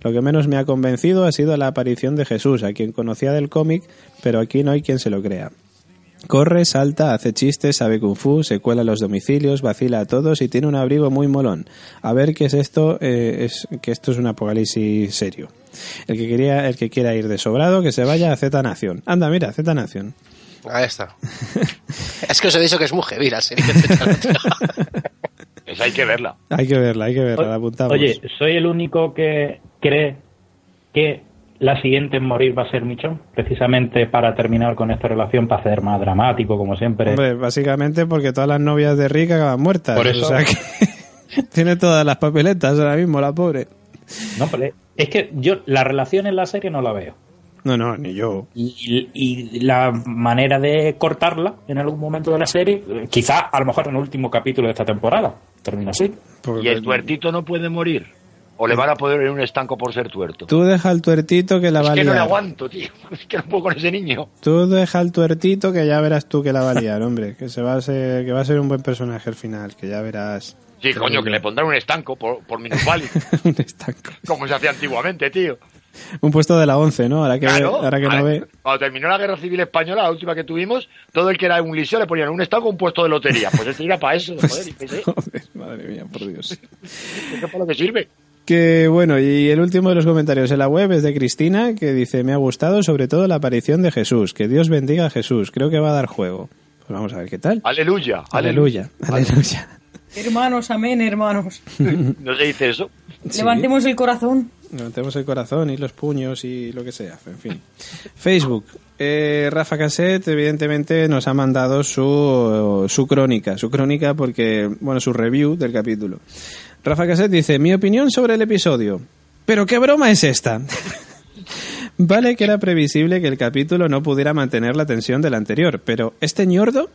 Lo que menos me ha convencido ha sido la aparición de Jesús, a quien conocía del cómic, pero aquí no hay quien se lo crea. Corre, salta, hace chistes, sabe kung fu, se cuela a los domicilios, vacila a todos y tiene un abrigo muy molón. A ver qué es esto, eh, es que esto es un apocalipsis serio. El que quería, el que quiera ir de sobrado, que se vaya a Z Nación. Anda, mira, Z Nación. Ahí está. es que os he dicho que es muy heavy la serie. Esa hay que verla. Hay que verla, hay que verla, la apuntamos. Oye, ¿soy el único que cree que la siguiente en morir va a ser Michon? Precisamente para terminar con esta relación, para hacer más dramático, como siempre. Hombre, básicamente porque todas las novias de Rick acaban muertas. Por eso- O sea que tiene todas las papeletas ahora mismo, la pobre. No, pero es que yo la relación en la serie no la veo. No, no, ni yo. Y, y la manera de cortarla en algún momento de la serie, eh, quizá a lo mejor en el último capítulo de esta temporada, termina así. Porque ¿Y el tuertito no puede morir? ¿O le van a poner en un estanco por ser tuerto? Tú deja el tuertito que la va es que no le aguanto, tío. Es que no puedo con ese niño. Tú deja el tuertito que ya verás tú que la va a liar, hombre. Que, se va a ser, que va a ser un buen personaje al final, que ya verás. Sí, coño, que le pondrán un estanco por, por minusválido, un estanco. como se hacía antiguamente, tío. Un puesto de la 11, ¿no? Ahora que, Claro. ahora que no ve. Cuando terminó la guerra civil española, la última que tuvimos, todo el que era un liceo le ponían un estanco o un puesto de lotería. Pues este era para eso, joder, pensé, Joder, madre mía, por Dios. ¿esto para lo que sirve? Que bueno, y el último de los comentarios en la web es de Cristina, que dice, me ha gustado sobre todo la aparición de Jesús, que Dios bendiga a Jesús, creo que va a dar juego. Pues vamos a ver qué tal. Aleluya. Aleluya, aleluya. Hermanos, amén, hermanos. ¿No se dice eso? Sí. Levantemos el corazón. Levantemos el corazón y los puños y lo que sea. En fin. Facebook. Eh, Rafa Cassette, evidentemente, nos ha mandado su, su crónica. Su crónica porque, bueno, su review del capítulo. Rafa Cassette dice, mi opinión sobre el episodio. ¿Pero qué broma es esta? vale que era previsible que el capítulo no pudiera mantener la tensión del anterior, pero ¿este ñordo?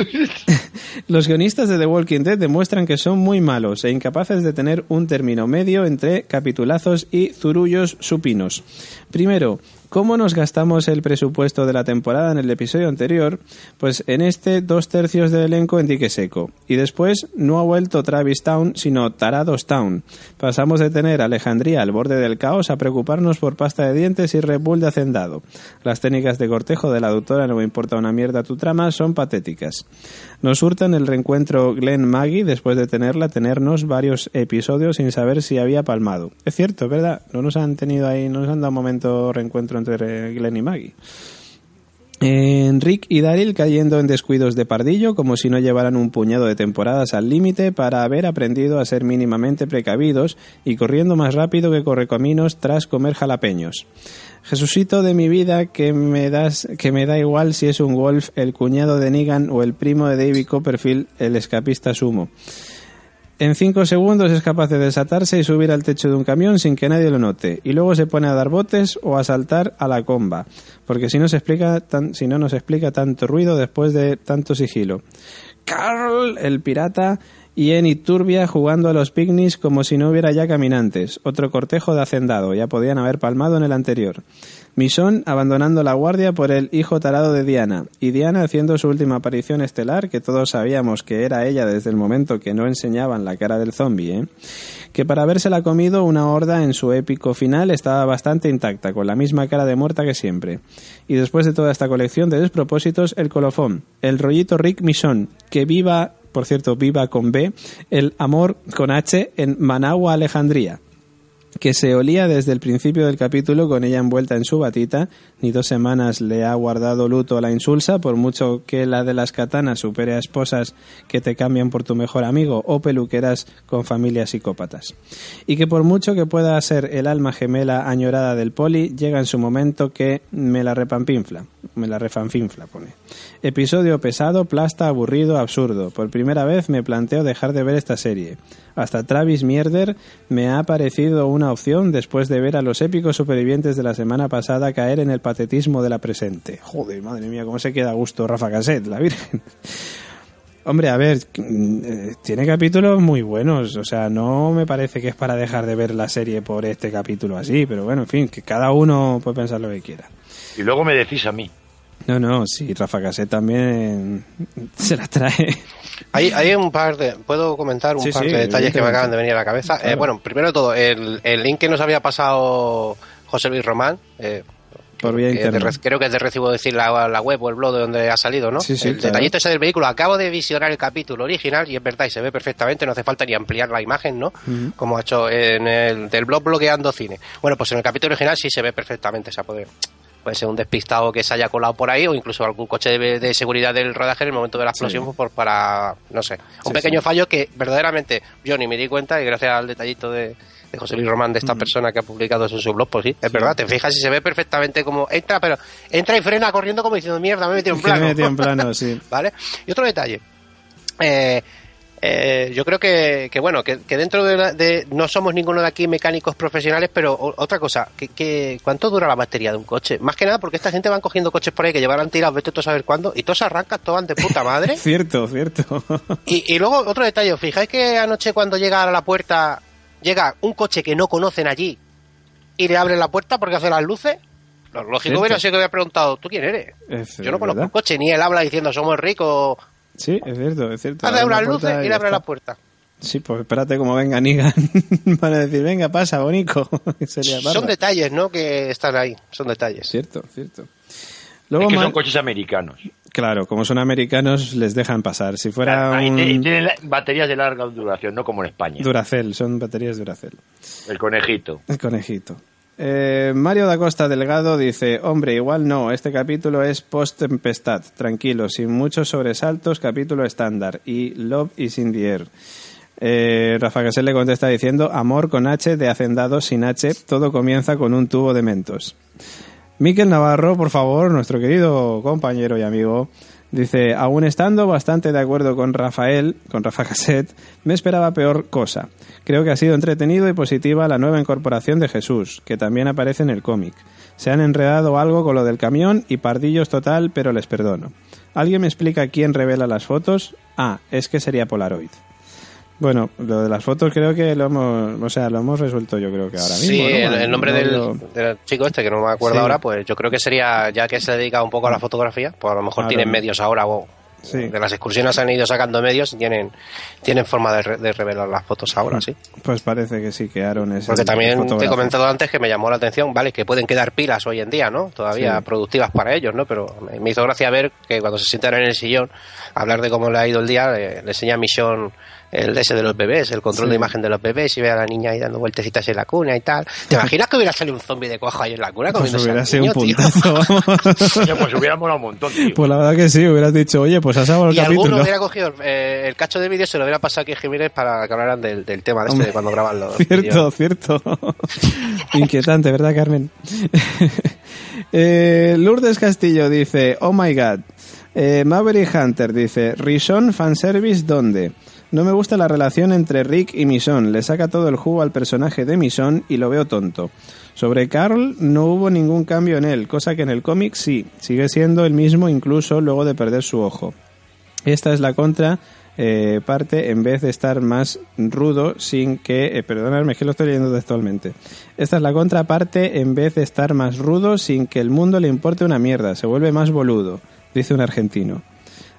Los guionistas de The Walking Dead demuestran que son muy malos e incapaces de tener un término medio entre capitulazos y zurullos supinos. Primero, ¿cómo nos gastamos el presupuesto de la temporada en el episodio anterior? Pues en este dos tercios del elenco en dique seco. Y después no ha vuelto Travis Town, sino Tarados Town. Pasamos de tener Alejandría al borde del caos a preocuparnos por pasta de dientes y Red Bull de hacendado. Las técnicas de cortejo de la doctora no me importa una mierda tu trama son patéticas. Nos hurtan el reencuentro Glenn Maggie después de tenerla tenernos varios episodios sin saber si había palmado. Es cierto, ¿verdad? No nos han tenido ahí, no nos han dado momento reencuentro entre Glenn y Maggie. En Rick y Daryl cayendo en descuidos de pardillo como si no llevaran un puñado de temporadas al límite para haber aprendido a ser mínimamente precavidos y corriendo más rápido que correcaminos tras comer jalapeños. Jesucito de mi vida que me das que me da igual si es un Wolf, el cuñado de Negan o el primo de David Copperfield, el escapista sumo. En cinco segundos es capaz de desatarse y subir al techo de un camión sin que nadie lo note, y luego se pone a dar botes o a saltar a la comba, porque si no, se explica tan, si no nos explica tanto ruido después de tanto sigilo. Carl, el pirata, y en Iturbia jugando a los picnics como si no hubiera ya caminantes. Otro cortejo de hacendado, ya podían haber palmado en el anterior. Misón abandonando la guardia por el hijo tarado de Diana, y Diana haciendo su última aparición estelar, que todos sabíamos que era ella desde el momento que no enseñaban la cara del zombie, ¿eh? que para habérsela comido una horda en su épico final estaba bastante intacta, con la misma cara de muerta que siempre. Y después de toda esta colección de despropósitos, el colofón, el rollito Rick Misón, que viva, por cierto, viva con B, el amor con H en Managua, Alejandría que se olía desde el principio del capítulo con ella envuelta en su batita, ni dos semanas le ha guardado luto a la insulsa, por mucho que la de las katanas supere a esposas que te cambian por tu mejor amigo o peluqueras con familias psicópatas. Y que por mucho que pueda ser el alma gemela añorada del poli, llega en su momento que me la repampinfla, me la refanfinfla, pone. Episodio pesado, plasta, aburrido, absurdo. Por primera vez me planteo dejar de ver esta serie. Hasta Travis Mierder me ha parecido una opción después de ver a los épicos supervivientes de la semana pasada caer en el patetismo de la presente. Joder, madre mía, cómo se queda a gusto Rafa Cassette, la Virgen. Hombre, a ver, eh, tiene capítulos muy buenos, o sea, no me parece que es para dejar de ver la serie por este capítulo así, pero bueno, en fin, que cada uno puede pensar lo que quiera. Y luego me decís a mí. No, no, sí, Rafa Cassette también se las trae. Hay, hay un par de. ¿Puedo comentar un Sí, par sí, de detalles que me acaban de venir a la cabeza? Eh, bueno, primero de todo, el, el link que nos había pasado José Luis Román. eh, Por vía que de creo que es de recibo decir la, la web o el blog de donde ha salido, ¿no? Sí, sí, el claro. detallito ese del vehículo. Acabo de visionar el capítulo original y es verdad, y se ve perfectamente, no hace falta ni ampliar la imagen, ¿no? Como ha hecho en el del blog bloqueando cine. Bueno, pues en el capítulo original sí se ve perfectamente, o sea, puede, puede ser un despistado que se haya colado por ahí o incluso algún coche de, de seguridad del rodaje en el momento de la explosión pues, por, para, no sé, un Sí, pequeño sí. fallo que verdaderamente yo ni me di cuenta y gracias al detallito de, de José Luis Román, de esta persona que ha publicado eso en su blog, pues sí, es verdad, te fijas y se ve perfectamente como entra, pero entra y frena corriendo como diciendo, mierda, me he metido en Que me plano. he metido en plano, sí. ¿Vale? Y otro detalle. Eh, eh, yo creo que, que bueno, que, que dentro de, la- de- No somos ninguno de aquí mecánicos profesionales, pero o- otra cosa, que, que ¿cuánto dura la batería de un coche? Más que nada porque esta gente van cogiendo coches por ahí que llevarán tirados, vete tú a saber cuándo, y todos arrancan, todos van de puta madre. Cierto, cierto. Y, y luego otro detalle, ¿os fijáis que anoche cuando llega a la puerta, llega un coche que no conocen allí y le abren la puerta porque hace las luces? Lo lógico hubiera sido que hubiera preguntado, ¿tú quién eres? Es Yo no conozco el coche, ni él habla diciendo somos ricos. Sí, es cierto, es cierto. Abre la puerta luces y le abre la puerta. Sí, pues espérate como venga Nigan. Van a decir, venga, pasa, bonico. Y Son detalles, ¿no? Que están ahí, son detalles. Cierto, cierto. Es Luego, que ma- son coches americanos. claro, como son americanos, les dejan pasar. Si fuera un te- Tienen baterías de larga duración, no como en España. Duracell, son baterías Duracell. El conejito. El conejito. Eh, Mario da Costa Delgado dice, hombre, igual no, este capítulo es post-tempestad, tranquilo, sin muchos sobresaltos, capítulo estándar, y Love is in the air. Eh, Rafa Casel le contesta diciendo, amor con H de hacendado sin H, todo comienza con un tubo de mentos. Miquel Navarro, por favor, nuestro querido compañero y amigo, dice, aún estando bastante de acuerdo con Rafael, con Rafa Caset, me esperaba peor cosa. Creo que ha sido entretenido y positiva la nueva incorporación de Jesús, que también aparece en el cómic. Se han enredado algo con lo del camión y pardillos total, pero les perdono. ¿Alguien me explica quién revela las fotos? Ah, es que sería Polaroid. Bueno, lo de las fotos creo que lo hemos, o sea, lo hemos resuelto yo creo que ahora mismo. Sí, ¿no? el, el nombre No del, lo- del chico este, que no me acuerdo Sí. ahora, pues yo creo que sería, ya que se dedica un poco a la fotografía, pues a lo mejor Claro. tienen medios ahora o Sí. de las excursiones han ido sacando medios y tienen, tienen forma de, re- de revelar las fotos ahora, sí. Pues parece que sí, que Aaron es Porque el también te he comentado antes que me llamó la atención, vale, que pueden quedar pilas hoy en día, ¿no? Todavía Sí. productivas para ellos, ¿no? Pero me- hizo gracia ver que cuando se sientan en el sillón, hablar de cómo le ha ido el día, le, le enseña misión el ese de los bebés, el control Sí. de imagen de los bebés y ve a la niña ahí dando vueltecitas en la cuna y tal. ¿Te imaginas que hubiera salido un zombie de cuajo ahí en la cuna Pues comiéndose hubiera al sido un puntazo. vamos. Pues hubiera molado un montón, tío. pues la verdad que sí, hubieras dicho, oye, pues has el Y alguno capítulo. hubiera cogido eh, el cacho de vídeo, se lo hubiera pasado aquí a Jiménez para que hablaran del, del tema de este, Hombre, de cuando graban los Cierto, cierto. Inquietante, ¿verdad, Carmen? Eh, Lourdes Castillo dice, oh my god. Eh, Maverick Hunter dice, Rison fanservice ¿dónde? No me gusta la relación entre Rick y Mison. Le saca todo el jugo al personaje de Mison y lo veo tonto. Sobre Carl no hubo ningún cambio en él, cosa que en el cómic sí. Sigue siendo el mismo incluso luego de perder su ojo. Esta es la contra eh, parte en vez de estar más rudo sin que... Eh, perdonadme, que lo estoy leyendo textualmente. Esta es la contraparte en vez de estar más rudo sin que el mundo le importe una mierda. Se vuelve más boludo, dice un argentino.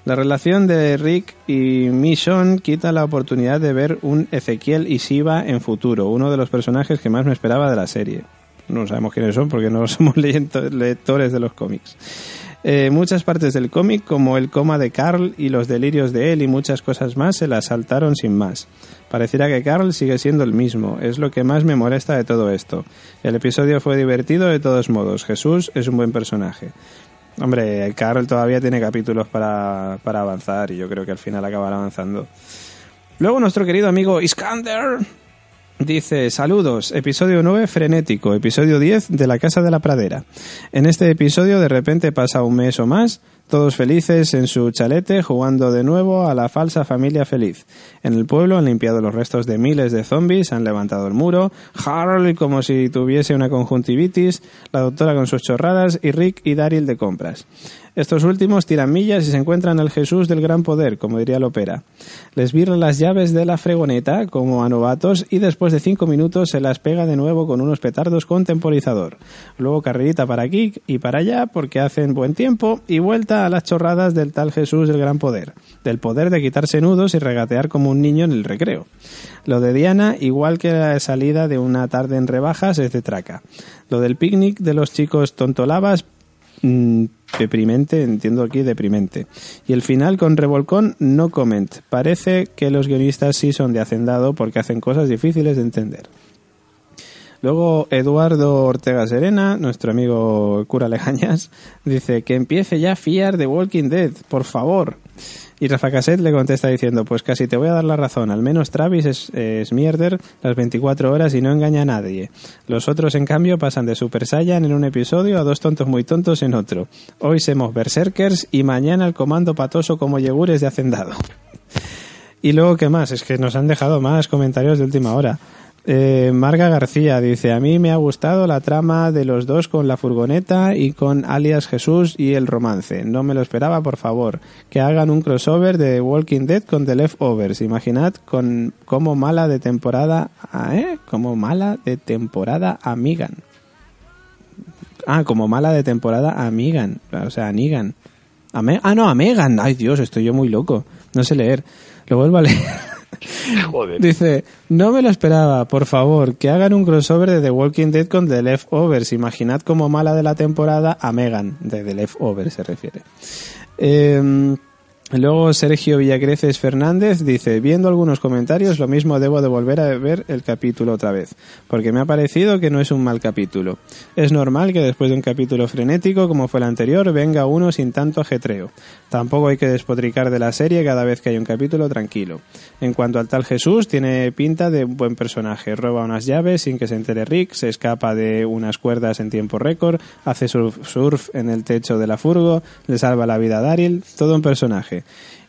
La relación de Rick y Mission quita la oportunidad de ver un Ezequiel y Siva en futuro, uno de los personajes que más me esperaba de la serie. No sabemos quiénes son porque no somos lectores de los cómics. Eh, muchas partes del cómic, como el coma de Carl y los delirios de él y muchas cosas más, se las saltaron sin más. Pareciera que Carl sigue siendo el mismo, es lo que más me molesta de todo esto. El episodio fue divertido de todos modos, Jesús es un buen personaje. Hombre, Carl todavía tiene capítulos para, para avanzar y yo creo que al final acabará avanzando. Luego nuestro querido amigo Iskander Dice, saludos, episodio 9 frenético, episodio 10 de la Casa de la Pradera. En este episodio de repente pasa un mes o más, todos felices en su chalete jugando de nuevo a la falsa familia feliz. En el pueblo han limpiado los restos de miles de zombies, han levantado el muro, Harold como si tuviese una conjuntivitis, la doctora con sus chorradas y Rick y Daryl de compras. Estos últimos tiran millas y se encuentran al Jesús del gran poder, como diría Lopera. Les virra las llaves de la fregoneta, como a novatos, y después de cinco minutos se las pega de nuevo con unos petardos con temporizador. Luego carrerita para aquí y para allá, porque hacen buen tiempo, y vuelta a las chorradas del tal Jesús del gran poder. Del poder de quitarse nudos y regatear como un niño en el recreo. Lo de Diana, igual que la salida de una tarde en rebajas, es de traca. Lo del picnic de los chicos tontolabas mm, deprimente, entiendo aquí deprimente. Y el final con revolcón, no comment. Parece que los guionistas sí son de hacendado porque hacen cosas difíciles de entender. Luego Eduardo Ortega Serena, nuestro amigo cura Lejañas, dice que empiece ya fiar de Walking Dead, por favor. Y Rafa Cassette le contesta diciendo, pues casi te voy a dar la razón, al menos Travis es, es mierder las 24 horas y no engaña a nadie. Los otros, en cambio, pasan de Super Saiyan en un episodio a dos tontos muy tontos en otro. Hoy somos berserkers y mañana el comando patoso como yegures de hacendado. Y luego, ¿qué más? Es que nos han dejado más comentarios de última hora. Eh, Marga García dice, a mí me ha gustado la trama de los dos con la furgoneta y con alias Jesús y el romance. No me lo esperaba, por favor. Que hagan un crossover de Walking Dead con The Leftovers. Imaginad con como mala de temporada, ¿eh? Como mala de temporada a Megan. Ah, como mala de temporada a Megan. O sea, a Negan. Ah, no, a Megan. Ay, Dios, estoy yo muy loco. No sé leer. Lo vuelvo a leer. Dice, no me lo esperaba, por favor, que hagan un crossover de The Walking Dead con The Leftovers. Imaginad como mala de la temporada a Megan, de The Leftovers se refiere. Eh, Luego Sergio Villacreces Fernández dice, viendo algunos comentarios, lo mismo debo de volver a ver el capítulo otra vez, porque me ha parecido que no es un mal capítulo. Es normal que después de un capítulo frenético como fue el anterior, venga uno sin tanto ajetreo. Tampoco hay que despotricar de la serie cada vez que hay un capítulo tranquilo. En cuanto al tal Jesús, tiene pinta de un buen personaje. Roba unas llaves sin que se entere Rick, se escapa de unas cuerdas en tiempo récord, hace surf, surf en el techo de la furgo, le salva la vida a Daryl, todo un personaje.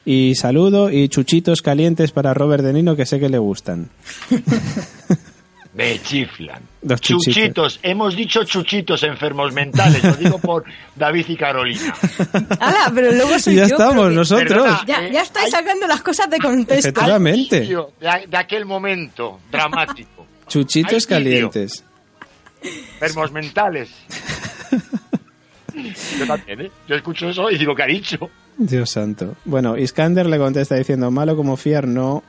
Y saludo y chuchitos calientes para Robert De Nino que sé que le gustan. Me chiflan. Los chuchitos. chuchitos. Hemos dicho chuchitos enfermos mentales. Lo digo por David y Carolina. ¡Hala! Pero luego soy ya yo, estamos, que- nosotros. Perdona, Ya, Eh, ya estáis hay- sacando las cosas de contexto. Efectivamente. De, de aquel momento dramático. Chuchitos calientes. Enfermos mentales. Yo también, ¿eh? Yo escucho eso y digo, ¿qué ha dicho? Dios santo. Bueno, Iskander le contesta diciendo, malo como fiar no,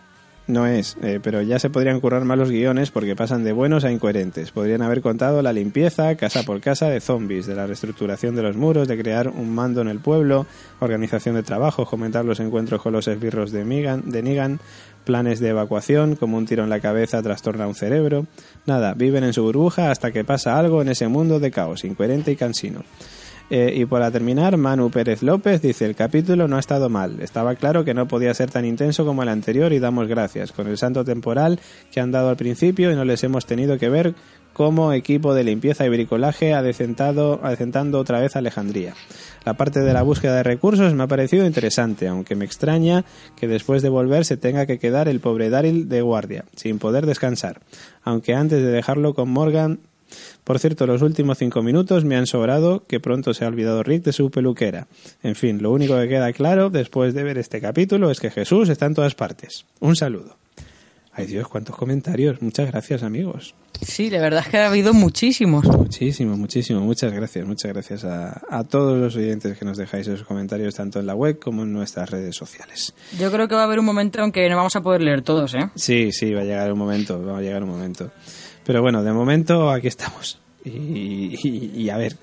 no es, eh, pero ya se podrían currar malos guiones porque pasan de buenos a incoherentes. Podrían haber contado la limpieza, casa por casa, de zombies, de la reestructuración de los muros, de crear un mando en el pueblo, organización de trabajo, fomentar los encuentros con los esbirros de, Migan, de Negan, planes de evacuación, como un tiro en la cabeza trastorna un cerebro. Nada, viven en su burbuja hasta que pasa algo en ese mundo de caos, incoherente y cansino. Eh, y para terminar, Manu Pérez López dice, el capítulo no ha estado mal. Estaba claro que no podía ser tan intenso como el anterior y damos gracias, con el santo temporal que han dado al principio y no les hemos tenido que ver como equipo de limpieza y bricolaje adecentado, adecentando otra vez Alejandría. La parte de la búsqueda de recursos me ha parecido interesante, aunque me extraña que después de volver se tenga que quedar el pobre Daryl de guardia, sin poder descansar. Aunque antes de dejarlo con Morgan por cierto, los últimos cinco minutos me han sobrado que pronto se ha olvidado Rick de su peluquera. En fin, lo único que queda claro después de ver este capítulo es que Jesús está en todas partes. Un saludo. Ay Dios, cuántos comentarios. Muchas gracias, amigos. Sí, la verdad es que ha habido muchísimos. Muchísimo, muchísimo. Muchas gracias. Muchas gracias a, a todos los oyentes que nos dejáis esos comentarios tanto en la web como en nuestras redes sociales. Yo creo que va a haber un momento en que no vamos a poder leer todos, ¿eh? Sí, sí, va a llegar un momento, va a llegar un momento. Pero bueno, de momento aquí estamos. Y, a ver.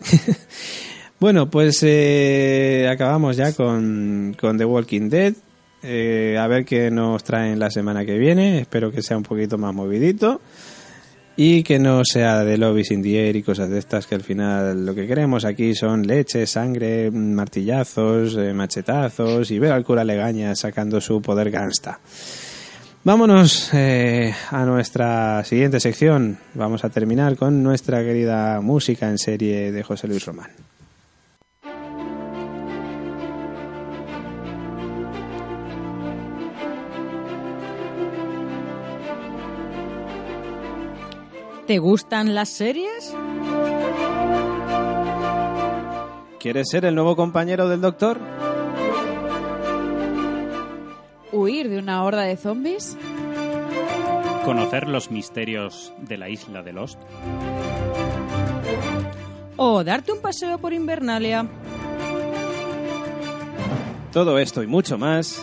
bueno, pues eh, acabamos ya con, con The Walking Dead. Eh, a ver qué nos traen la semana que viene. Espero que sea un poquito más movidito. Y que no sea de lobbies in the air y cosas de estas, que al final lo que queremos aquí son leche, sangre, martillazos, eh, machetazos y ver al cura Legaña sacando su poder gangsta. Vámonos eh, a nuestra siguiente sección. Vamos a terminar con nuestra querida música en serie de José Luis Román. ¿Te gustan las series? ¿Quieres ser el nuevo compañero del doctor? ¿Huir de una horda de zombies? Conocer los misterios de la isla de Lost. ¿O darte un paseo por Invernalia? Todo esto y mucho más.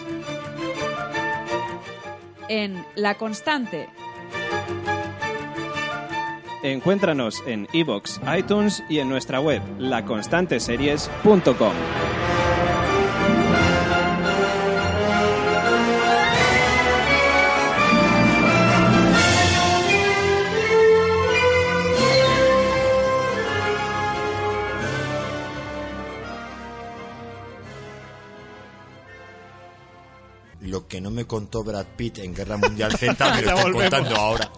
En La Constante. Encuéntranos en iBox, iTunes y en nuestra web, laconstanteseries.com. que no me contó Brad Pitt en Guerra Mundial Z me lo están contando ahora.